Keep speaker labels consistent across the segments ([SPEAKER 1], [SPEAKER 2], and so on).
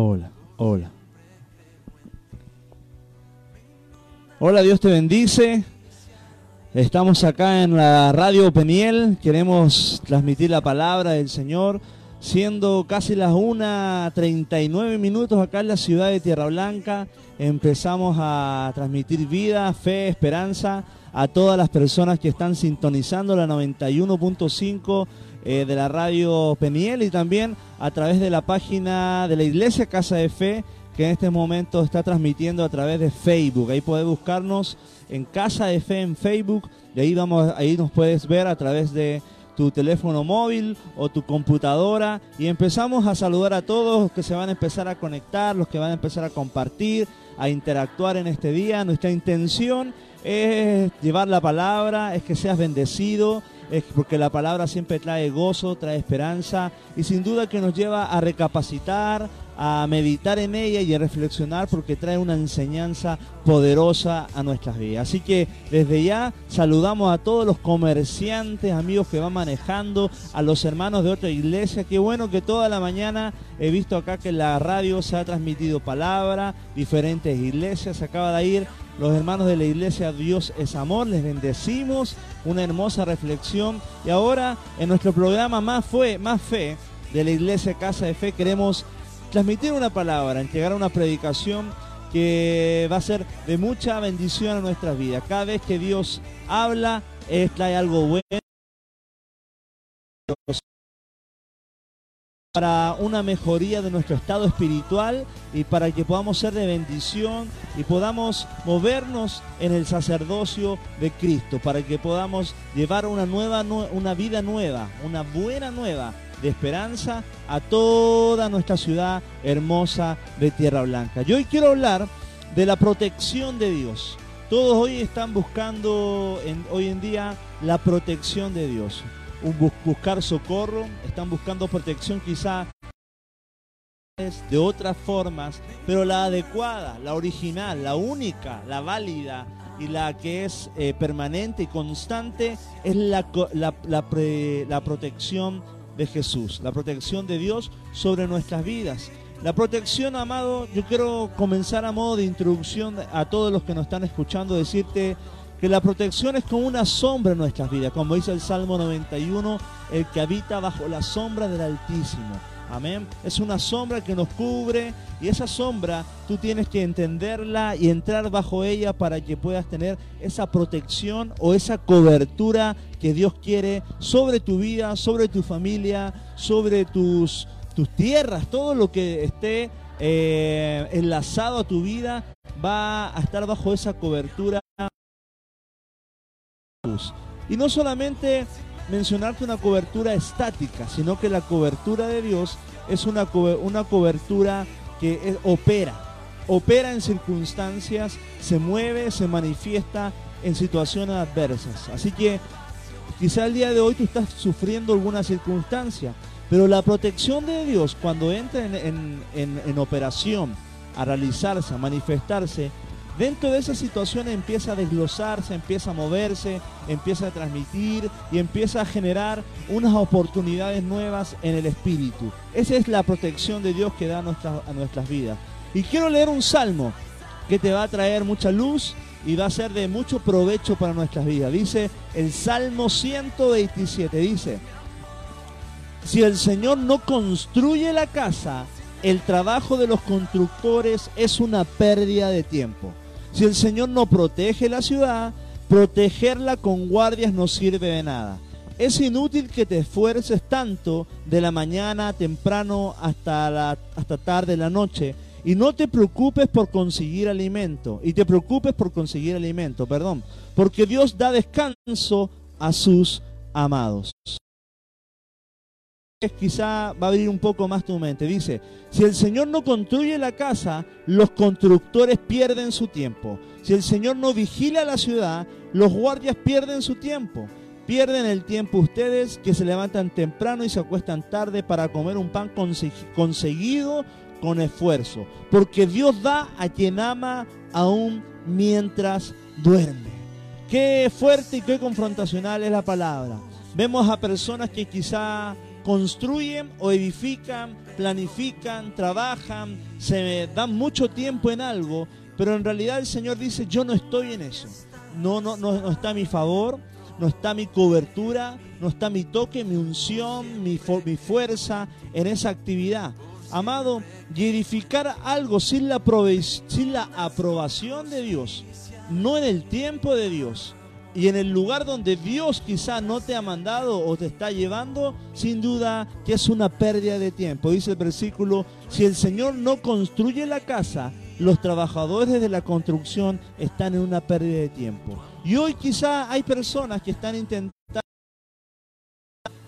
[SPEAKER 1] Hola, hola. Hola, Dios te bendice. Estamos acá en la radio Peniel. Queremos transmitir la palabra del Señor. Siendo casi las 1.39 minutos acá en la ciudad de Tierra Blanca, empezamos a transmitir vida, fe, esperanza a todas las personas que están sintonizando la 91.5 eh, de la radio Peniel y también a través de la página de la Iglesia Casa de Fe que en este momento está transmitiendo a través de Facebook. Ahí puedes buscarnos en Casa de Fe en Facebook y ahí, vamos, ahí nos puedes ver a través de tu teléfono móvil o tu computadora y empezamos a saludar a todos los que se van a empezar a conectar, los que van a empezar a compartir, a interactuar en este día. Nuestra intención es llevar la palabra, es que seas bendecido, es porque la palabra siempre trae gozo, trae esperanza y sin duda que nos lleva a recapacitar, a meditar en ella y a reflexionar porque trae una enseñanza poderosa a nuestras vidas. Así que desde ya saludamos a todos los comerciantes, amigos que van manejando, a los hermanos de otra iglesia. Qué bueno que toda la mañana he visto acá que la radio se ha transmitido palabra, diferentes iglesias, se acaba de ir los hermanos de la iglesia Dios es Amor, les bendecimos, una hermosa reflexión. Y ahora en nuestro programa Más, Más Fe de la iglesia Casa de Fe queremos transmitir una palabra, entregar una predicación que va a ser de mucha bendición a nuestras vidas. Cada vez que Dios habla, trae algo bueno para una mejoría de nuestro estado espiritual y para que podamos ser de bendición y podamos movernos en el sacerdocio de Cristo, para que podamos llevar una nueva una vida nueva, una buena nueva de esperanza a toda nuestra ciudad hermosa de Tierra Blanca. Yo hoy quiero hablar de la protección de Dios. Todos hoy están buscando hoy en día la protección de Dios buscar socorro, están buscando protección quizá de otras formas, pero la adecuada, la original, la única, la válida y la que es eh, permanente y constante es la, la, la protección de Jesús, la protección de Dios sobre nuestras vidas. La protección, amado, yo quiero comenzar a modo de introducción a todos los que nos están escuchando, decirte que la protección es como una sombra en nuestras vidas, como dice el Salmo 91, el que habita bajo la sombra del Altísimo. Amén. Es una sombra que nos cubre y esa sombra tú tienes que entenderla y entrar bajo ella para que puedas tener esa protección o esa cobertura que Dios quiere sobre tu vida, sobre tu familia, sobre tus, tus tierras, todo lo que esté eh, enlazado a tu vida va a estar bajo esa cobertura y no solamente mencionarte una cobertura estática, sino que la cobertura de Dios es una, una cobertura que opera, opera en circunstancias, se mueve, se manifiesta en situaciones adversas. Así que quizá el día de hoy tú estás sufriendo alguna circunstancia, pero la protección de Dios cuando entra en operación, a realizarse, a manifestarse, Dentro de esa situación empieza a desglosarse, empieza a moverse, empieza a transmitir y empieza a generar unas oportunidades nuevas en el espíritu. Esa es la protección de Dios que da a nuestras, vidas. Y quiero leer un salmo que te va a traer mucha luz y va a ser de mucho provecho para nuestras vidas. Dice el Salmo 127, dice, si el Señor no construye la casa, el trabajo de los constructores es una pérdida de tiempo. Si el Señor no protege la ciudad, protegerla con guardias no sirve de nada. Es inútil que te esfuerces tanto de la mañana temprano hasta, la, hasta tarde de la noche. Y no te preocupes por conseguir alimento. Y te preocupes por conseguir alimento, perdón, porque Dios da descanso a sus amados quizá va a abrir un poco más tu mente. Dice, si el Señor no construye la casa, los constructores pierden su tiempo. Si el Señor no vigila la ciudad, los guardias pierden su tiempo. Pierden el tiempo ustedes que se levantan temprano y se acuestan tarde para comer un pan conseguido con esfuerzo. Porque Dios da a quien ama aún mientras duerme. Qué fuerte y qué confrontacional es la palabra. Vemos a personas que quizá construyen o edifican, planifican, trabajan, se dan mucho tiempo en algo, pero en realidad el Señor dice, yo no estoy en eso. No, no, no, no está mi favor, no está mi cobertura, no está mi toque, mi unción, mi, mi fuerza en esa actividad. Amado, y edificar algo sin la, sin la aprobación de Dios, no en el tiempo de Dios, y en el lugar donde Dios quizá no te ha mandado o te está llevando, sin duda que es una pérdida de tiempo. Dice el versículo, si el Señor no construye la casa, los trabajadores de la construcción están en una pérdida de tiempo. Y hoy quizá hay personas que están intentando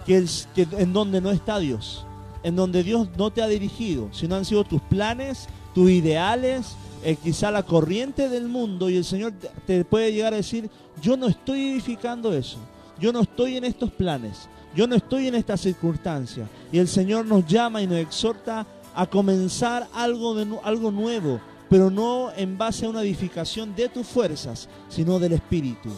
[SPEAKER 1] que, en donde no está Dios, en donde Dios no te ha dirigido, sino han sido tus planes, tus ideales, eh, quizá la corriente del mundo y el Señor te puede llegar a decir, yo no estoy edificando eso, yo no estoy en estos planes, yo no estoy en estas circunstancias. Y el Señor nos llama y nos exhorta a comenzar algo, de, algo nuevo, pero no en base a una edificación de tus fuerzas, sino del Espíritu.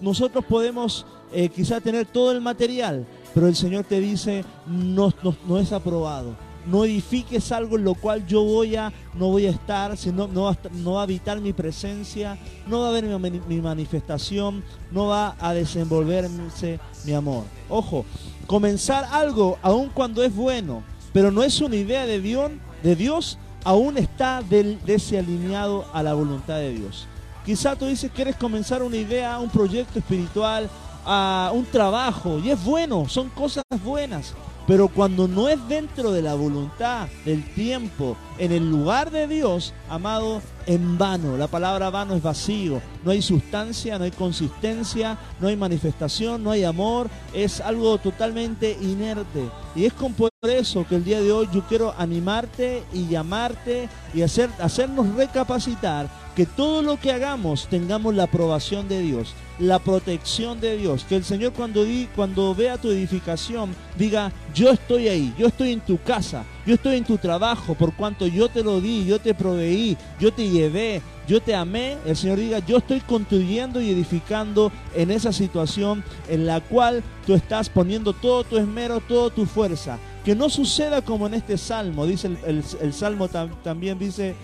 [SPEAKER 1] Nosotros podemos eh, quizá tener todo el material, pero el Señor te dice, no, no es aprobado no edifiques algo en lo cual yo voy a, no voy a estar, sino, no, va, no a habitar mi presencia, no va a haber mi, manifestación, no va a desenvolverse mi amor. Ojo, comenzar algo aun cuando es bueno, pero no es una idea de Dios, de Dios aún está desalineado a la voluntad de Dios. Quizá tú dices, quieres comenzar una idea, un proyecto espiritual, a un trabajo, y es bueno, son cosas buenas, pero cuando no es dentro de la voluntad, del tiempo, en el lugar de Dios, amado, en vano. La palabra vano es vacío. No hay sustancia, no hay consistencia, no hay manifestación, no hay amor. Es algo totalmente inerte. Y es con por eso que el día de hoy yo quiero animarte y llamarte y hacer, hacernos recapacitar que todo lo que hagamos tengamos la aprobación de Dios, la protección de Dios. Que el Señor cuando, di, cuando vea tu edificación diga, yo estoy ahí, yo estoy en tu casa, yo estoy en tu trabajo, por cuanto yo te lo di, yo te proveí, yo te llevé, yo te amé. El Señor diga, yo estoy construyendo y edificando en esa situación en la cual tú estás poniendo todo tu esmero, toda tu fuerza. Que no suceda como en este salmo, dice el, salmo también, dice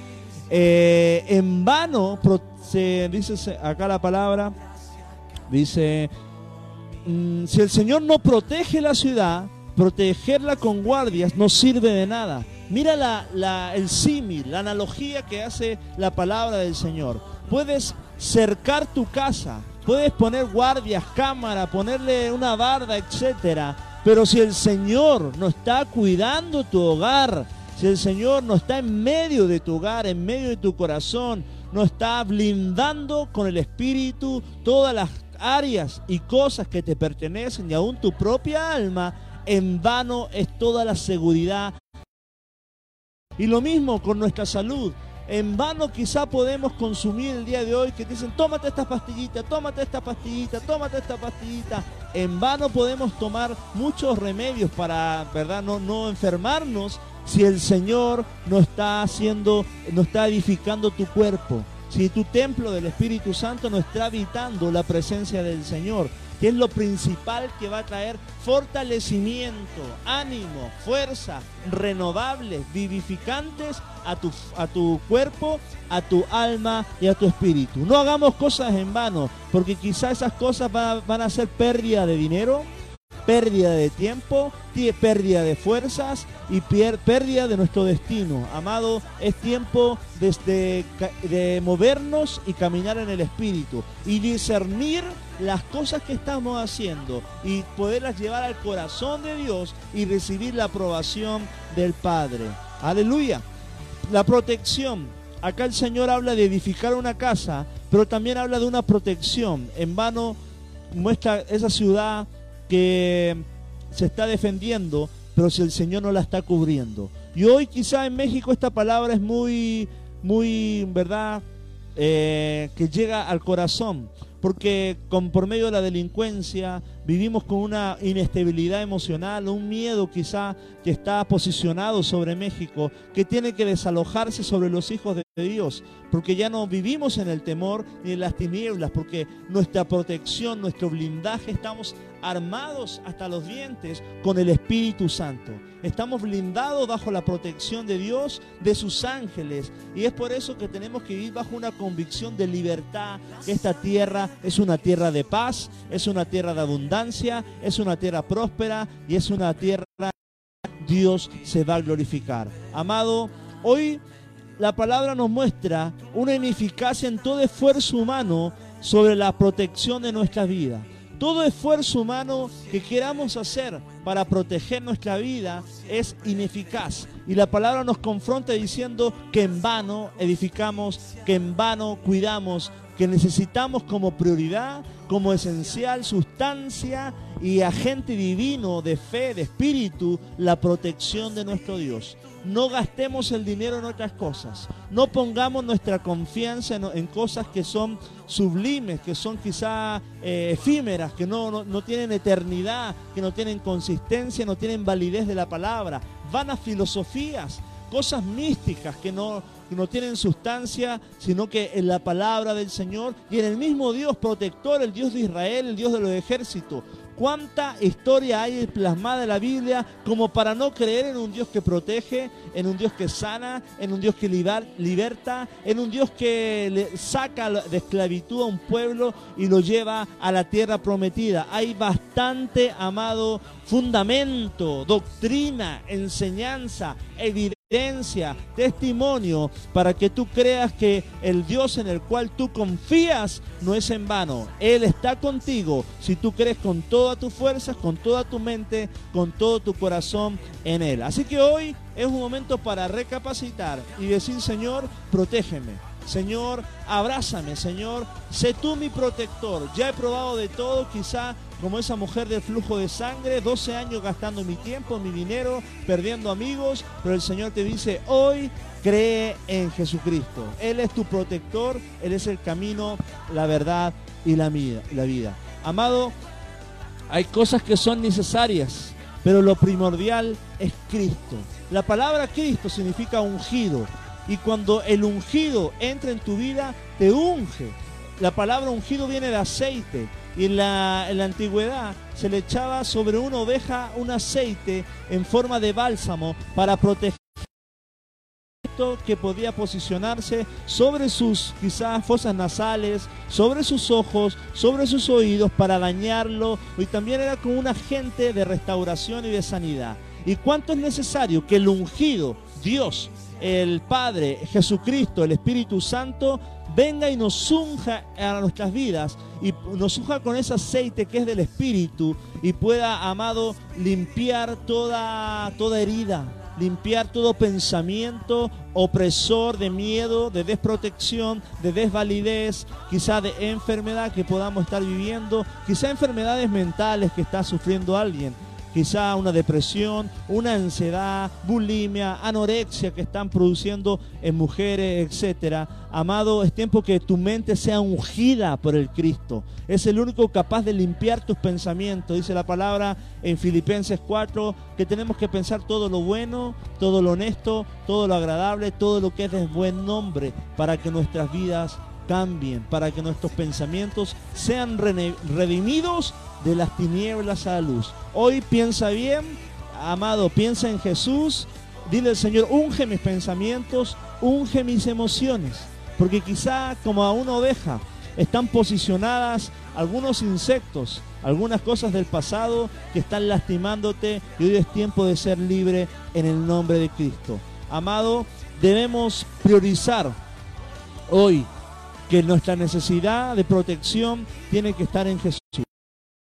[SPEAKER 1] eh, en vano, se dice acá la palabra, dice, mm, si el Señor no protege la ciudad, protegerla con guardias no sirve de nada. Mira la, el símil, la analogía que hace la palabra del Señor. Puedes cercar tu casa, puedes poner guardias, cámara, ponerle una barda, etcétera. Pero si el Señor no está cuidando tu hogar, si el Señor no está en medio de tu hogar, en medio de tu corazón, no está blindando con el Espíritu todas las áreas y cosas que te pertenecen y aún tu propia alma, en vano es toda la seguridad. Y lo mismo con nuestra salud. En vano quizá podemos consumir el día de hoy que dicen, tómate esta pastillita, tómate esta pastillita, tómate esta pastillita. En vano podemos tomar muchos remedios para, ¿verdad? No, no enfermarnos si el Señor no está haciendo, no está edificando tu cuerpo, si tu templo del Espíritu Santo no está habitando la presencia del Señor, que es lo principal que va a traer fortalecimiento, ánimo, fuerza, renovables, vivificantes a tu, a tu cuerpo, a tu alma y a tu espíritu. No hagamos cosas en vano, porque quizás esas cosas van a ser pérdida de dinero, pérdida de tiempo, pérdida de fuerzas y pérdida de nuestro destino. Amado, es tiempo de movernos y caminar en el Espíritu y discernir las cosas que estamos haciendo y poderlas llevar al corazón de Dios y recibir la aprobación del Padre. Aleluya. La protección. Acá el Señor habla de edificar una casa, pero también habla de una protección. En vano muestra esa ciudad que se está defendiendo, pero si el Señor no la está cubriendo. Y hoy quizá en México esta palabra es muy, muy, ¿verdad? Eh, que llega al corazón, porque con, por medio de la delincuencia vivimos con una inestabilidad emocional, un miedo quizá que está posicionado sobre México, que tiene que desalojarse sobre los hijos de Dios, porque ya no vivimos en el temor ni en las tinieblas, porque nuestra protección, nuestro blindaje, estamos armados hasta los dientes con el Espíritu Santo. Estamos blindados bajo la protección de Dios, de sus ángeles, y es por eso que tenemos que vivir bajo una convicción de libertad, esta tierra es una tierra de paz, es una tierra de abundancia, es una tierra próspera y es una tierra Dios se va a glorificar. Amado, hoy la palabra nos muestra una ineficacia en todo esfuerzo humano sobre la protección de nuestra vida. Todo esfuerzo humano que queramos hacer para proteger nuestra vida es ineficaz. Y la palabra nos confronta diciendo que en vano edificamos, que en vano cuidamos, que necesitamos como prioridad, como esencial sustancia y agente divino de fe, de espíritu, la protección de nuestro Dios no gastemos el dinero en otras cosas. No pongamos nuestra confianza en, cosas que son sublimes, que son quizá eh, efímeras, que no, no, tienen eternidad, que no tienen consistencia, no tienen validez de la palabra. Van a filosofías, cosas místicas que no, que no tienen sustancia, sino que en la palabra del Señor y en el mismo Dios protector, el Dios de Israel, el Dios de los ejércitos cuánta historia hay plasmada en la Biblia como para no creer en un Dios que protege, en un Dios que sana, en un Dios que liberta, en un Dios que le saca de esclavitud a un pueblo y lo lleva a la tierra prometida. Hay bastante, amado, fundamento, doctrina, enseñanza, evidencia testimonio, para que tú creas que el Dios en el cual tú confías no es en vano. Él está contigo si tú crees con todas tus fuerzas, con toda tu mente, con todo tu corazón en Él. Así que hoy es un momento para recapacitar y decir, Señor, protégeme Señor, abrázame, Señor, sé tú mi protector. Ya he probado de todo, quizá como esa mujer del flujo de sangre, 12 años gastando mi tiempo, mi dinero, perdiendo amigos, pero el Señor te dice, hoy cree en Jesucristo. Él es tu protector, Él es el camino, la verdad y la vida. La vida. Amado, hay cosas que son necesarias, pero lo primordial es Cristo. La palabra Cristo significa ungido, y cuando el ungido entra en tu vida, te unge. La palabra ungido viene de aceite. Y en la, antigüedad se le echaba sobre una oveja un aceite en forma de bálsamo para proteger que podía posicionarse sobre sus quizás fosas nasales, sobre sus ojos, sobre sus oídos para dañarlo y también era como un agente de restauración y de sanidad. ¿Y cuánto es necesario que el ungido, Dios, el Padre, Jesucristo, el Espíritu Santo, venga y nos unja a nuestras vidas y nos unja con ese aceite que es del Espíritu y pueda, amado, limpiar toda, toda herida, limpiar todo pensamiento opresor de miedo, de desprotección, de desvalidez, quizá de enfermedad que podamos estar viviendo, quizá enfermedades mentales que está sufriendo alguien quizá una depresión, una ansiedad, bulimia, anorexia que están produciendo en mujeres, etcétera. Amado, es tiempo que tu mente sea ungida por el Cristo. Es el único capaz de limpiar tus pensamientos. Dice la palabra en Filipenses 4 que tenemos que pensar todo lo bueno, todo lo honesto, todo lo agradable, todo lo que es de buen nombre para que nuestras vidas cambien, para que nuestros pensamientos sean redimidos de las tinieblas a la luz. Hoy piensa bien, amado, piensa en Jesús. Dile al Señor, unge mis pensamientos, unge mis emociones. Porque quizá como a una oveja están posicionadas algunos insectos, algunas cosas del pasado que están lastimándote y hoy es tiempo de ser libre en el nombre de Cristo. Amado, debemos priorizar hoy que nuestra necesidad de protección tiene que estar en Jesús.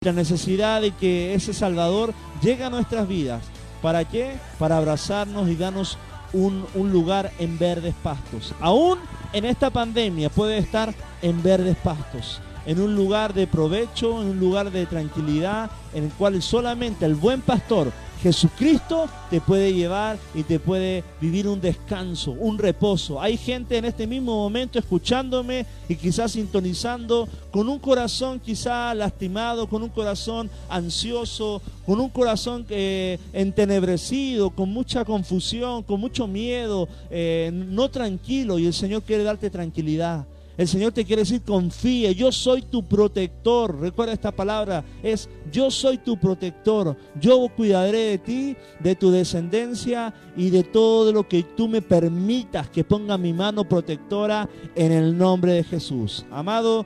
[SPEAKER 1] La necesidad de que ese Salvador llegue a nuestras vidas. ¿Para qué? Para abrazarnos y darnos un, lugar en verdes pastos. Aún en esta pandemia puede estar en verdes pastos, en un lugar de provecho, en un lugar de tranquilidad, en el cual solamente el buen pastor Jesucristo te puede llevar y te puede vivir un descanso, un reposo. Hay gente en este mismo momento escuchándome y quizás sintonizando con un corazón quizá lastimado, con un corazón ansioso, con un corazón eh, entenebrecido, con mucha confusión, con mucho miedo, eh, no tranquilo y el Señor quiere darte tranquilidad. El Señor te quiere decir, confíe, yo soy tu protector. Recuerda esta palabra, es yo soy tu protector. Yo cuidaré de ti, de tu descendencia y de todo lo que tú me permitas que ponga mi mano protectora en el nombre de Jesús. Amado,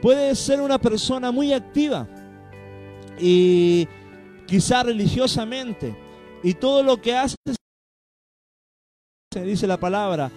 [SPEAKER 1] puedes ser una persona muy activa y quizá religiosamente. Y todo lo que haces, se dice la palabra,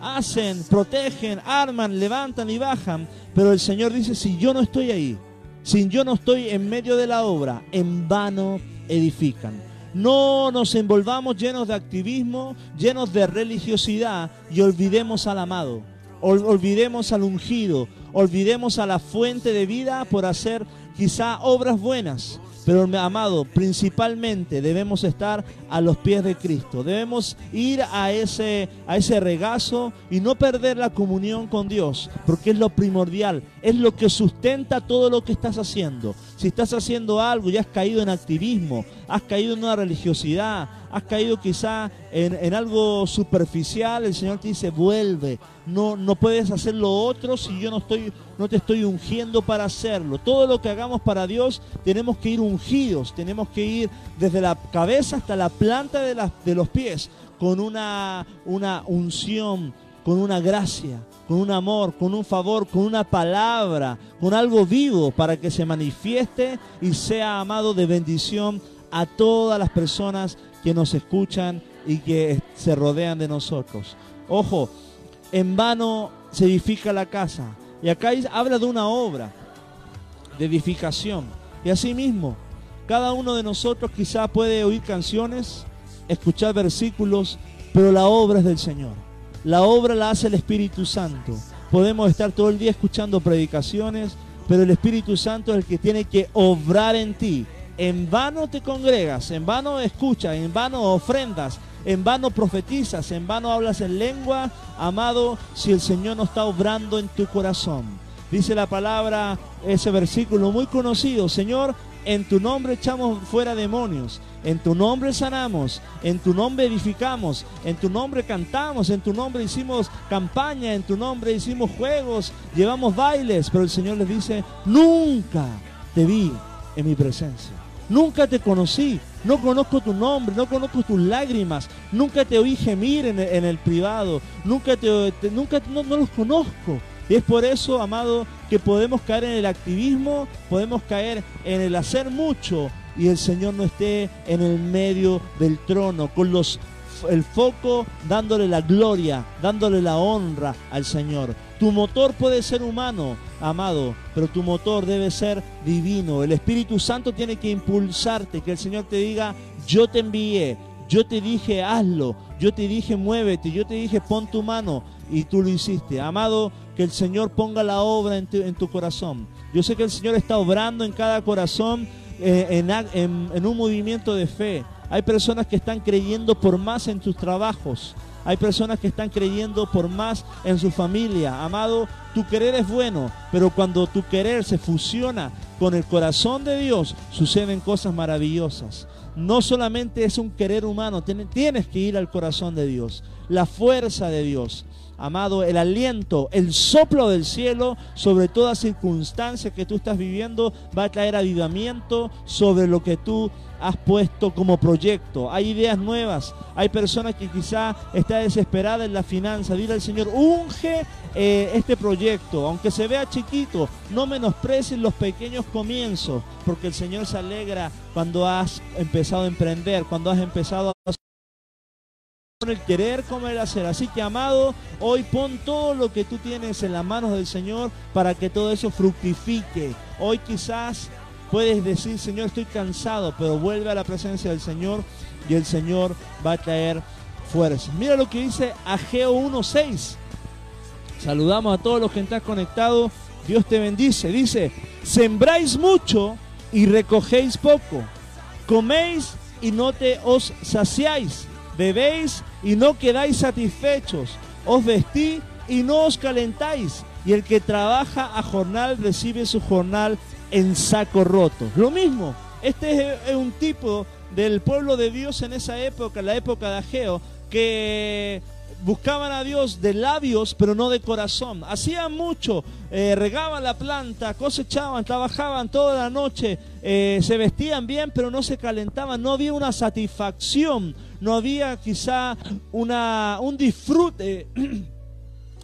[SPEAKER 1] hacen, protegen, arman, levantan y bajan. Pero el Señor dice, si yo no estoy ahí, si yo no estoy en medio de la obra, en vano edifican. No nos envolvamos llenos de activismo, llenos de religiosidad y olvidemos al amado, olvidemos al ungido, olvidemos a la fuente de vida por hacer quizá obras buenas, pero amado, principalmente debemos estar a los pies de Cristo. Debemos ir a ese, a ese regazo y no perder la comunión con Dios, porque es lo primordial, es lo que sustenta todo lo que estás haciendo. Si estás haciendo algo y has caído en activismo, has caído en una religiosidad, has caído quizá en, algo superficial, el Señor te dice, vuelve, no, no puedes hacer lo otro si yo no, estoy, no te estoy ungiendo para hacerlo. Todo lo que hagamos para Dios tenemos que ir ungidos, tenemos que ir desde la cabeza hasta la planta de, de los pies con una, una unción, con una gracia, con un amor, con un favor, con una palabra, con algo vivo para que se manifieste y sea amado de bendición a todas las personas que nos escuchan y que se rodean de nosotros. Ojo, en vano se edifica la casa. Y acá habla de una obra de edificación. Y así mismo, cada uno de nosotros quizá puede oír canciones, escuchar versículos, pero la obra es del Señor. La obra la hace el Espíritu Santo. Podemos estar todo el día escuchando predicaciones, pero el Espíritu Santo es el que tiene que obrar en ti en vano te congregas, en vano escuchas, en vano ofrendas, en vano profetizas, en vano hablas en lengua, amado, si el Señor no está obrando en tu corazón. Dice la palabra, ese versículo muy conocido, Señor, en tu nombre echamos fuera demonios, en tu nombre sanamos, en tu nombre edificamos, en tu nombre cantamos, en tu nombre hicimos campaña, en tu nombre hicimos juegos, llevamos bailes, pero el Señor les dice, nunca te vi en mi presencia. Nunca te conocí, no conozco tu nombre, no conozco tus lágrimas, nunca te oí gemir en el, privado, nunca, te, nunca no, los conozco. Y es por eso, amado, que podemos caer en el activismo, podemos caer en el hacer mucho y el Señor no esté en el medio del trono, con los el foco dándole la gloria, dándole la honra al Señor. Tu motor puede ser humano, amado, pero tu motor debe ser divino. El Espíritu Santo tiene que impulsarte, que el Señor te diga, yo te envié, yo te dije, hazlo, yo te dije, muévete, yo te dije, pon tu mano y tú lo hiciste. Amado, que el Señor ponga la obra en tu, corazón. Yo sé que el Señor está obrando en cada corazón eh, en un movimiento de fe. Hay personas que están creyendo por más en sus trabajos. Hay personas que están creyendo por más en su familia. Amado, tu querer es bueno, pero cuando tu querer se fusiona con el corazón de Dios, suceden cosas maravillosas. No solamente es un querer humano, tienes que ir al corazón de Dios, la fuerza de Dios. Amado, el aliento, el soplo del cielo sobre toda circunstancia que tú estás viviendo va a traer avivamiento sobre lo que tú has puesto como proyecto. Hay ideas nuevas. Hay personas que quizá está desesperada en la finanza. Dile al Señor, unge eh, este proyecto, aunque se vea chiquito, no menosprecies los pequeños comienzos, porque el Señor se alegra cuando has empezado a emprender, cuando has empezado a con el querer como el hacer. Así que, amado, hoy pon todo lo que tú tienes en las manos del Señor para que todo eso fructifique. Hoy quizás Puedes decir, Señor, estoy cansado, pero vuelve a la presencia del Señor y el Señor va a traer fuerza. Mira lo que dice Ageo 1.6. Saludamos a todos los que están conectados. Dios te bendice. Dice, sembráis mucho y recogéis poco. Coméis y no te os saciáis, bebéis y no quedáis satisfechos, os vestí y no os calentáis, y el que trabaja a jornal recibe su jornal en saco roto. Lo mismo, este es un tipo del pueblo de Dios en esa época, la época de Ageo, que buscaban a Dios de labios, pero no de corazón. Hacían mucho, eh, regaban la planta, cosechaban, trabajaban toda la noche, eh, se vestían bien, pero no se calentaban. No había una satisfacción, no había quizá una, un disfrute.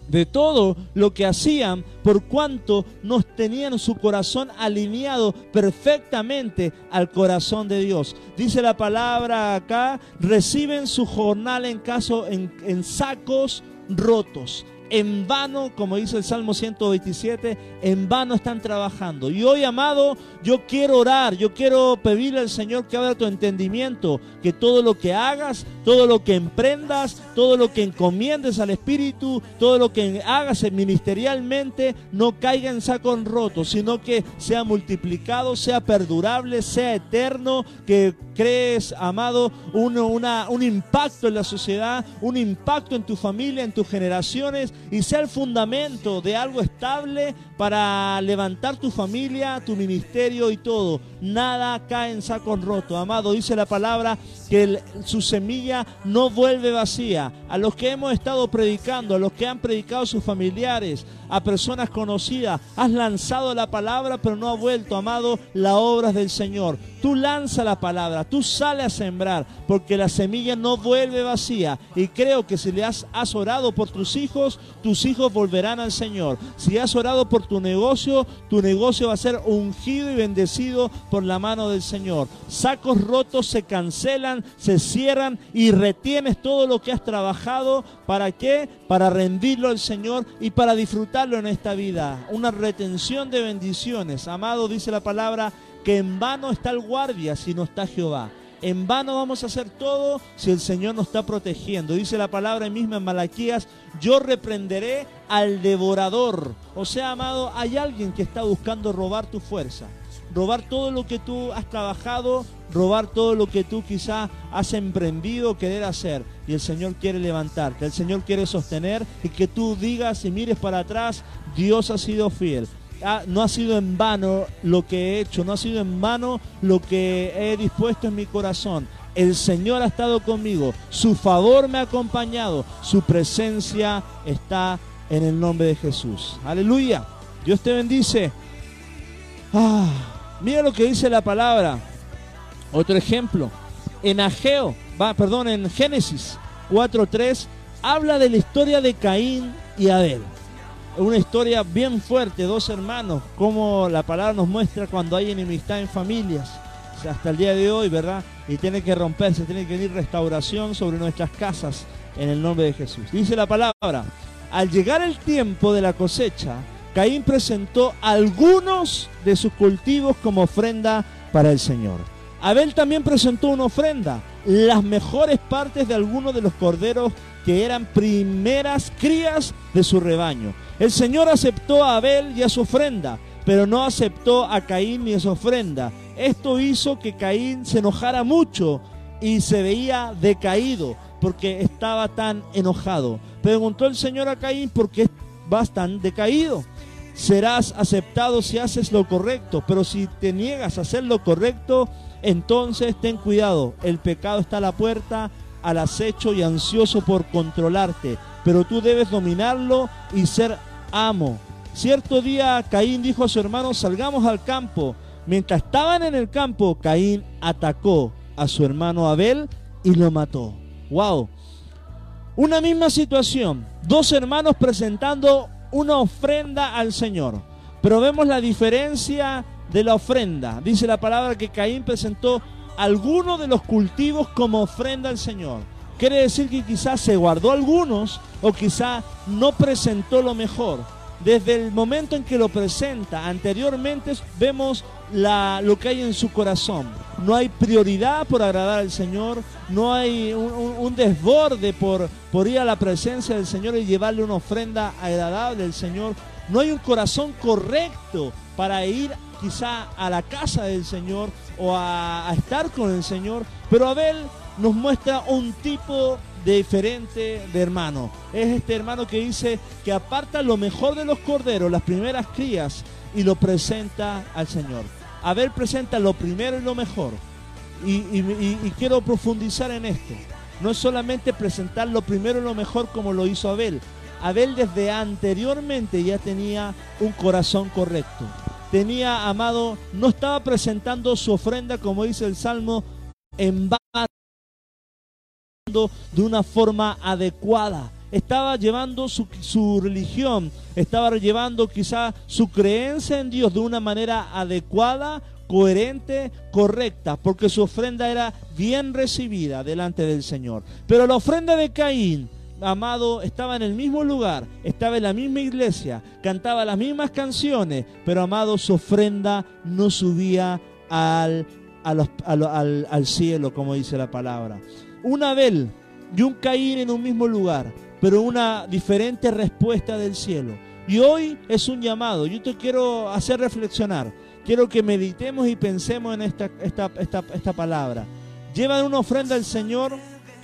[SPEAKER 1] de todo lo que hacían por cuanto no tenían su corazón alineado perfectamente al corazón de Dios. Dice la palabra acá, reciben su jornal en caso en, en sacos rotos en vano, como dice el Salmo 127, en vano están trabajando. Y hoy, amado, yo quiero orar, yo quiero pedirle al Señor que abra tu entendimiento, que todo lo que hagas, todo lo que emprendas, todo lo que encomiendes al Espíritu, todo lo que hagas ministerialmente, no caiga en saco roto, sino que sea multiplicado, sea perdurable, sea eterno, que crees, amado, un, una, un impacto en la sociedad, un impacto en tu familia, en tus generaciones y sea el fundamento de algo estable para levantar tu familia, tu ministerio y todo. Nada cae en saco roto. Amado, dice la palabra que su semilla no vuelve vacía. A los que hemos estado predicando, a los que han predicado sus familiares, a personas conocidas, has lanzado la palabra, pero no ha vuelto, amado, la obra del Señor. Tú lanza la palabra, tú sale a sembrar, porque la semilla no vuelve vacía. Y creo que si le has, has orado por tus hijos, tus hijos volverán al Señor. Si has orado por tu negocio, tu negocio va a ser ungido y bendecido por la mano del Señor. Sacos rotos se cancelan, se cierran y retienes todo lo que has trabajado. ¿Para qué? Para rendirlo al Señor y para disfrutarlo en esta vida. Una retención de bendiciones. Amado, dice la palabra, que en vano está el guardia si no está Jehová. En vano vamos a hacer todo si el Señor nos está protegiendo. Dice la palabra misma en Malaquías, yo reprenderé al devorador. O sea, amado, hay alguien que está buscando robar tu fuerza, robar todo lo que tú has trabajado, robar todo lo que tú quizá has emprendido, querer hacer. Y el Señor quiere levantarte, el Señor quiere sostener y que tú digas y mires para atrás, Dios ha sido fiel. No ha sido en vano lo que he hecho, no ha sido en vano lo que he dispuesto en mi corazón. El Señor ha estado conmigo, su favor me ha acompañado, su presencia está en el nombre de Jesús. Aleluya. Dios te bendice. Ah, mira lo que dice la palabra. Otro ejemplo. En Ageo, va, perdón, en Génesis 4.3 habla de la historia de Caín y Abel una historia bien fuerte, dos hermanos, como la palabra nos muestra cuando hay enemistad en familias, hasta el día de hoy, ¿verdad? Y tiene que romperse, tiene que venir restauración sobre nuestras casas en el nombre de Jesús. Dice la palabra, al llegar el tiempo de la cosecha, Caín presentó algunos de sus cultivos como ofrenda para el Señor. Abel también presentó una ofrenda, las mejores partes de algunos de los corderos que eran primeras crías de su rebaño. El Señor aceptó a Abel y a su ofrenda, pero no aceptó a Caín ni a su ofrenda. Esto hizo que Caín se enojara mucho y se veía decaído porque estaba tan enojado. Preguntó el Señor a Caín por qué vas tan decaído. Serás aceptado si haces lo correcto, pero si te niegas a hacer lo correcto, entonces ten cuidado, el pecado está a la puerta, al acecho y ansioso por controlarte pero tú debes dominarlo y ser amo. Cierto día Caín dijo a su hermano, salgamos al campo. Mientras estaban en el campo, Caín atacó a su hermano Abel y lo mató. ¡Wow! Una misma situación, dos hermanos presentando una ofrenda al Señor. Pero vemos la diferencia de la ofrenda. Dice la palabra que Caín presentó algunos de los cultivos como ofrenda al Señor. Quiere decir que quizás se guardó algunos o quizá no presentó lo mejor. Desde el momento en que lo presenta, anteriormente vemos la, lo que hay en su corazón. No hay prioridad por agradar al Señor, no hay un, desborde por, por ir a la presencia del Señor y llevarle una ofrenda agradable al Señor. no hay un corazón correcto para ir quizá a la casa del Señor o a, estar con el Señor, pero Abel nos muestra un tipo diferente de hermano. Es este hermano que dice que aparta lo mejor de los corderos, las primeras crías, y lo presenta al Señor. Abel presenta lo primero y lo mejor. y quiero profundizar en esto. No es solamente presentar lo primero y lo mejor como lo hizo Abel. Abel desde anteriormente ya tenía un corazón correcto. Tenía, amado, no estaba presentando su ofrenda, como dice el Salmo, en vano, de una forma adecuada. Estaba llevando su, su religión, estaba llevando quizá su creencia en Dios de una manera adecuada, coherente, correcta, porque su ofrenda era bien recibida delante del Señor. Pero la ofrenda de Caín, amado, estaba en el mismo lugar, estaba en la misma iglesia, cantaba las mismas canciones, pero amado, su ofrenda no subía al, al, cielo, como dice la palabra. Un Abel y un Caín en un mismo lugar, pero una diferente respuesta del cielo. Y hoy es un llamado, yo te quiero hacer reflexionar quiero que meditemos y pensemos en esta, esta, esta, palabra. Llevan una ofrenda al Señor,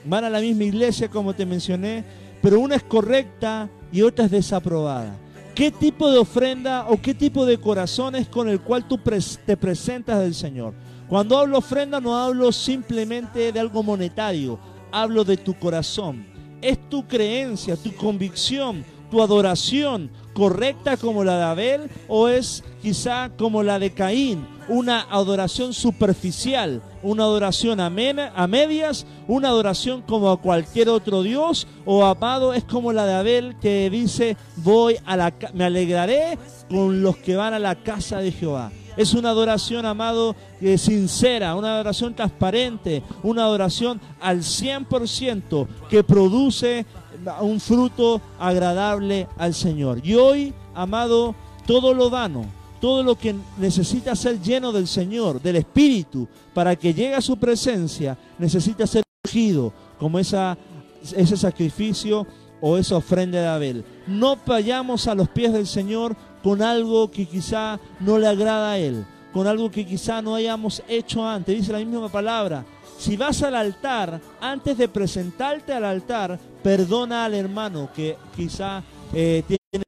[SPEAKER 1] van a la misma iglesia como te mencioné, pero una es correcta y otra es desaprobada. ¿Qué tipo de ofrenda o qué tipo de corazón es con el cual tú te presentas del Señor? Cuando hablo ofrenda no hablo simplemente de algo monetario, hablo de tu corazón. Es tu creencia, tu convicción, tu adoración, correcta como la de Abel o es quizá como la de Caín, una adoración superficial, una adoración a, a, medias, una adoración como a cualquier otro Dios o amado es como la de Abel que dice voy a la me alegraré con los que van a la casa de Jehová. Es una adoración, amado, eh, sincera, una adoración transparente, una adoración al 100% que produce un fruto agradable al Señor. Y hoy, amado, todo lo dano, todo lo que necesita ser lleno del Señor, del Espíritu, para que llegue a su presencia, necesita ser ungido como esa, ese sacrificio o esa ofrenda de Abel. No vayamos a los pies del Señor con algo que quizá no le agrada a Él, con algo que quizá no hayamos hecho antes. Dice la misma palabra, si vas al altar, antes de presentarte al altar, perdona al hermano que quizá eh, tiene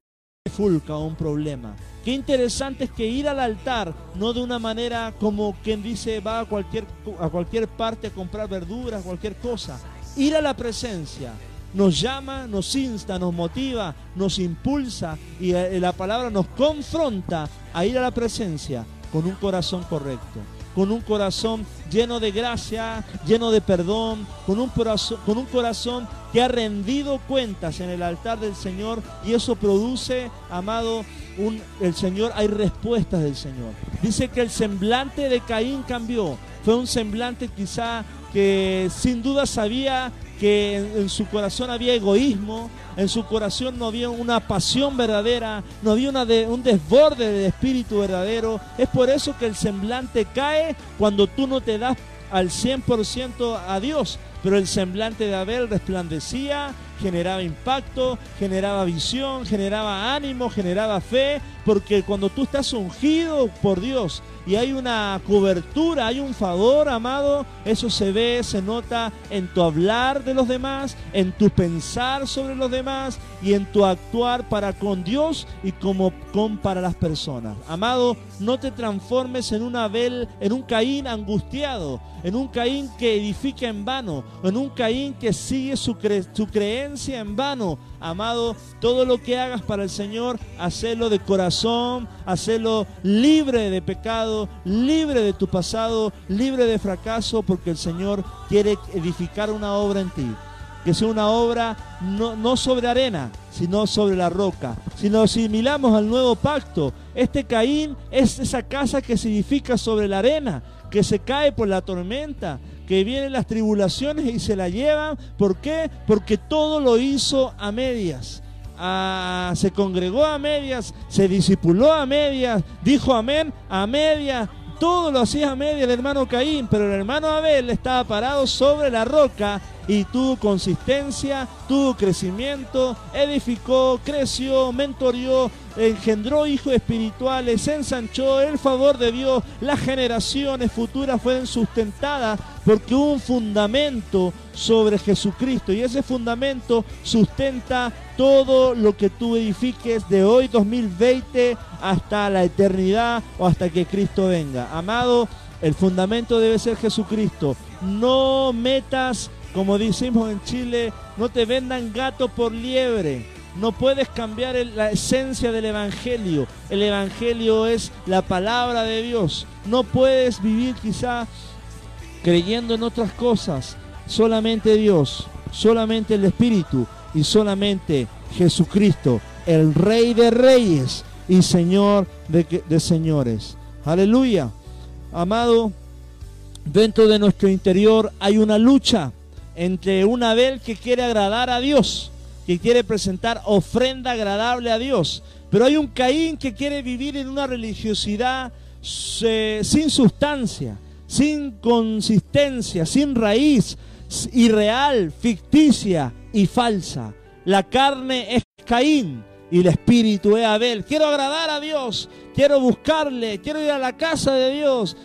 [SPEAKER 1] fulca o un problema. Qué interesante es que ir al altar, no de una manera como quien dice va a cualquier, a cualquier parte a comprar verduras, cualquier cosa. Ir a la presencia nos llama, nos insta, nos motiva, nos impulsa y eh, la palabra nos confronta a ir a la presencia con un corazón correcto con un corazón lleno de gracia, lleno de perdón, con un corazón, con un corazón que ha rendido cuentas en el altar del Señor y eso produce, amado, un, el Señor, hay respuestas del Señor. Dice que el semblante de Caín cambió, fue un semblante quizá que sin duda sabía que en, su corazón había egoísmo, en su corazón no había una pasión verdadera, no había una un desborde de espíritu verdadero. Es por eso que el semblante cae cuando tú no te das al 100% a Dios. Pero el semblante de Abel resplandecía, generaba impacto, generaba visión, generaba ánimo, generaba fe, porque cuando tú estás ungido por Dios y hay una cobertura, hay un favor, amado, eso se ve, se nota en tu hablar de los demás, en tu pensar sobre los demás y en tu actuar para con Dios y como con para las personas. Amado, no te transformes en un Abel, en un Caín angustiado, en un Caín que edifica en vano, en un Caín que sigue su, su creencia en vano. Amado, todo lo que hagas para el Señor, hacerlo de corazón, hacerlo libre de pecado, libre de tu pasado, libre de fracaso, porque el Señor quiere edificar una obra en ti. Que sea una obra no, no sobre arena, sino sobre la roca. Si nos asimilamos al nuevo pacto, este Caín es esa casa que se edifica sobre la arena, que se cae por la tormenta, que vienen las tribulaciones y se la llevan. ¿Por qué? Porque todo lo hizo a medias. Se congregó a medias, se disipuló a medias, dijo amén a medias, todo lo hacía a medias el hermano Caín, pero el hermano Abel estaba parado sobre la roca y tuvo consistencia, tuvo crecimiento, edificó, creció, mentorió, engendró hijos espirituales, ensanchó el favor de Dios, las generaciones futuras fueron sustentadas porque hubo un fundamento sobre Jesucristo y ese fundamento sustenta todo lo que tú edifiques de hoy 2020 hasta la eternidad o hasta que Cristo venga. Amado, el fundamento debe ser Jesucristo. No metas, como decimos en Chile, no te vendan gato por liebre. No puedes cambiar la esencia del Evangelio. El Evangelio es la palabra de Dios. No puedes vivir quizá creyendo en otras cosas. Solamente Dios, solamente el Espíritu y solamente Jesucristo, el Rey de Reyes y Señor de, de Señores. Aleluya. Amado, dentro de nuestro interior hay una lucha entre un Abel que quiere agradar a Dios que quiere presentar ofrenda agradable a Dios. Pero hay un Caín que quiere vivir en una religiosidad eh, sin sustancia, sin consistencia, sin raíz, irreal, ficticia y falsa. La carne es Caín y el espíritu es Abel. Quiero agradar a Dios, quiero buscarle, quiero ir a la casa de Dios,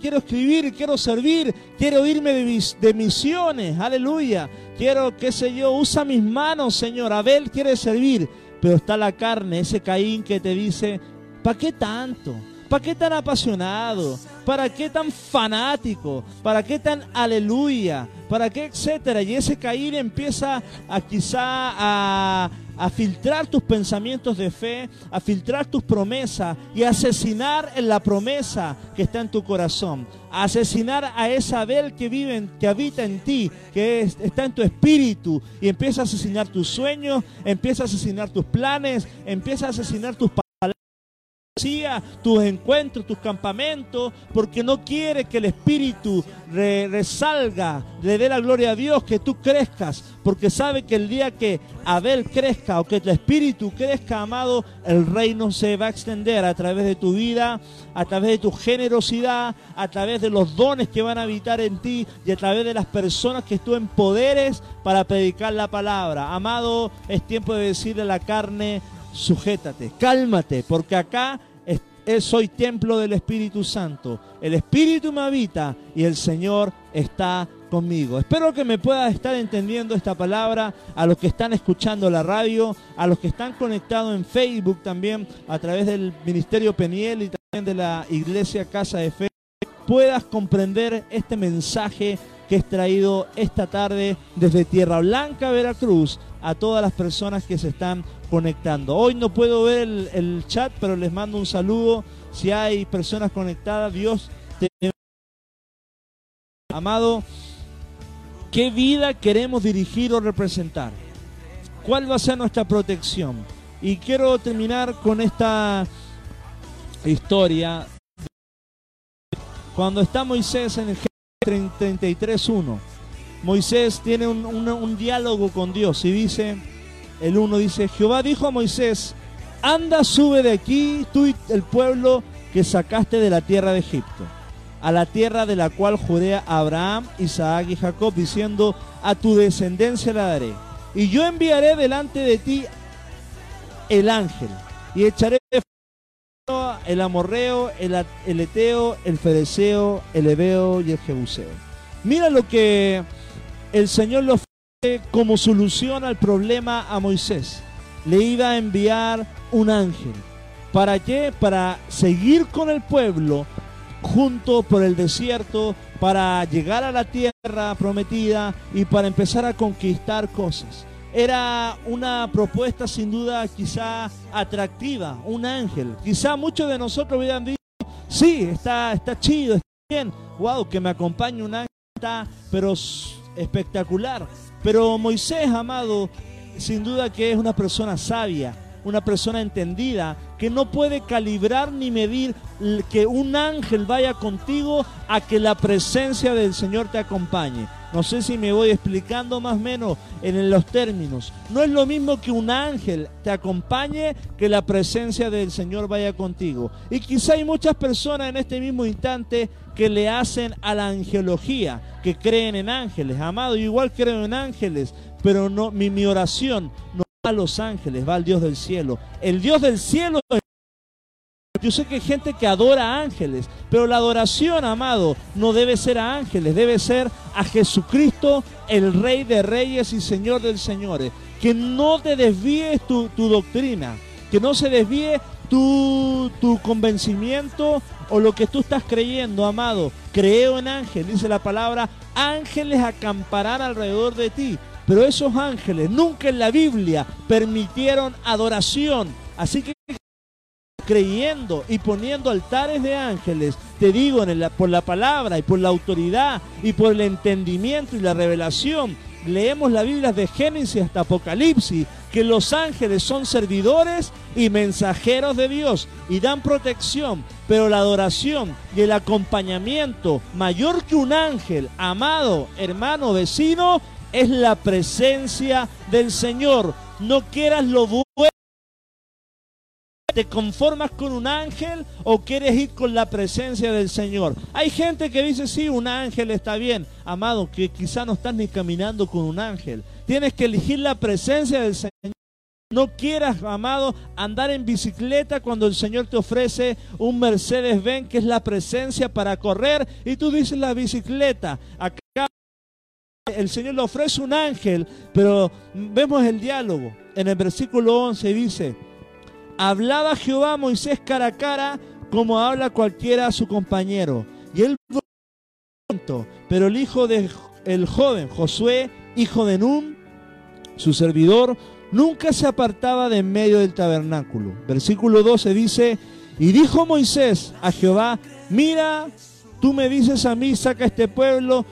[SPEAKER 1] quiero escribir, quiero servir, quiero irme de, misiones, aleluya. Quiero, qué sé yo, usa mis manos, Señor. Abel quiere servir, pero está la carne, ese Caín que te dice, ¿para qué tanto? ¿Para qué tan apasionado? ¿Para qué tan fanático? ¿Para qué tan aleluya? ¿Para qué etcétera? Y ese Caín empieza a quizá a a filtrar tus pensamientos de fe, a filtrar tus promesas y a asesinar en la promesa que está en tu corazón, a asesinar a esa Abel que vive, que habita en ti, que está en tu espíritu y empieza a asesinar tus sueños, empieza a asesinar tus planes, empieza a asesinar tus tus encuentros, tus campamentos, porque no quiere que el Espíritu resalga, le dé la gloria a Dios, que tú crezcas, porque sabe que el día que Abel crezca o que el Espíritu crezca, amado, el reino se va a extender a través de tu vida, a través de tu generosidad, a través de los dones que van a habitar en ti y a través de las personas que tú empoderes para predicar la palabra. Amado, es tiempo de decirle a la carne, sujétate, cálmate, porque acá soy templo del Espíritu Santo. El Espíritu me habita y el Señor está conmigo. Espero que me pueda estar entendiendo esta palabra a los que están escuchando la radio, a los que están conectados en Facebook también a través del Ministerio Peniel y también de la Iglesia Casa de Fe. Puedas comprender este mensaje que es traído esta tarde desde Tierra Blanca, Veracruz, a todas las personas que se están conectando. Hoy no puedo ver el, chat, pero les mando un saludo. Si hay personas conectadas, Dios te... Amado, ¿qué vida queremos dirigir o representar? ¿Cuál va a ser nuestra protección? Y quiero terminar con esta historia. Cuando está Moisés en el 33.1, Moisés tiene un, diálogo con Dios y dice, el 1 dice, Jehová dijo a Moisés, anda, sube de aquí tú y el pueblo que sacaste de la tierra de Egipto, a la tierra de la cual juré a Abraham, Isaac y Jacob, diciendo, a tu descendencia la daré. Y yo enviaré delante de ti el ángel, y echaré el amorreo, el, el eteo, el fereceo, el ebeo y el jebuseo. Mira lo que el Señor lo como solución al problema a Moisés. Le iba a enviar un ángel. ¿Para qué? Para seguir con el pueblo junto por el desierto, para llegar a la tierra prometida y para empezar a conquistar cosas. Era una propuesta sin duda quizá atractiva, un ángel. Quizá muchos de nosotros hubieran dicho, sí, está, está chido, está bien, wow, que me acompañe un ángel, está, pero espectacular. Pero Moisés, amado, sin duda que es una persona sabia, una persona entendida, que no puede calibrar ni medir que un ángel vaya contigo a que la presencia del Señor te acompañe. No sé si me voy explicando más o menos en los términos. No es lo mismo que un ángel te acompañe que la presencia del Señor vaya contigo. Y quizá hay muchas personas en este mismo instante que le hacen a la angelología, que creen en ángeles. Amado, igual creo en ángeles, pero no mi, mi oración no a los ángeles, va al Dios del cielo. El Dios del cielo yo sé que hay gente que adora ángeles, pero la adoración, amado, no debe ser a ángeles, debe ser a Jesucristo, el Rey de Reyes y Señor del Señores. Que no te desvíes tu, doctrina, que no se desvíe tu, tu convencimiento o lo que tú estás creyendo, amado. Creo en ángeles, dice la palabra, ángeles acamparán alrededor de ti. Pero esos ángeles nunca en la Biblia permitieron adoración. Así que creyendo y poniendo altares de ángeles, te digo por la palabra y por la autoridad y por el entendimiento y la revelación, leemos la Biblia de Génesis hasta Apocalipsis, que los ángeles son servidores y mensajeros de Dios y dan protección, pero la adoración y el acompañamiento mayor que un ángel, amado, hermano, vecino, es la presencia del Señor. No quieras lo bueno ¿Te conformas con un ángel o quieres ir con la presencia del Señor? Hay gente que dice, sí, un ángel está bien. Amado, que quizá no estás ni caminando con un ángel. Tienes que elegir la presencia del Señor. No quieras, amado, andar en bicicleta cuando el Señor te ofrece un Mercedes Benz, que es la presencia para correr, y tú dices la bicicleta. Acá el Señor le ofrece un ángel, pero vemos el diálogo. En el versículo 11 dice, Hablaba Jehová Moisés cara a cara como habla cualquiera a su compañero. Y él pero el hijo de el joven Josué, hijo de Nun, su servidor, nunca se apartaba de en medio del tabernáculo. Versículo 12 dice, y dijo Moisés a Jehová, mira, tú me dices a mí, saca este pueblo,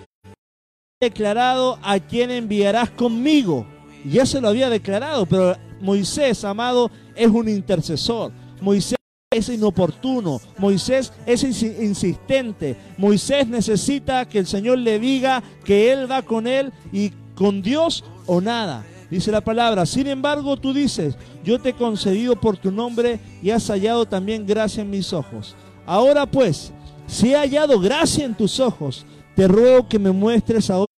[SPEAKER 1] declarado a quien enviarás conmigo. ya se lo había declarado, pero Moisés, amado, es un intercesor. Moisés es inoportuno. Moisés es insistente. Moisés necesita que el Señor le diga que Él va con Él y con Dios o nada. Dice la palabra, sin embargo tú dices, yo te he concedido por tu nombre y has hallado también gracia en mis ojos. Ahora pues, si he hallado gracia en tus ojos, te ruego que me muestres ahora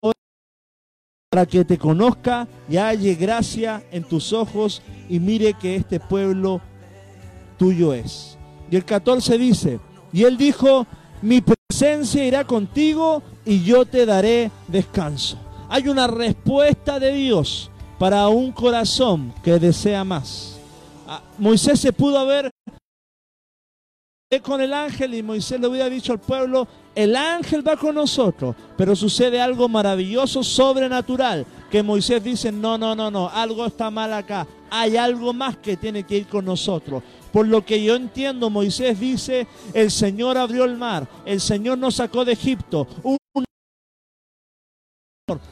[SPEAKER 1] para que te conozca y halle gracia en tus ojos y mire que este pueblo tuyo es. Y el 14 dice, y él dijo, mi presencia irá contigo y yo te daré descanso. Hay una respuesta de Dios para un corazón que desea más. Ah, Moisés se pudo haber con el ángel y Moisés le hubiera dicho al pueblo, el ángel va con nosotros, pero sucede algo maravilloso, sobrenatural, que Moisés dice, no, no, no, no, algo está mal acá, hay algo más que tiene que ir con nosotros. Por lo que yo entiendo, Moisés dice, el Señor abrió el mar, el Señor nos sacó de Egipto.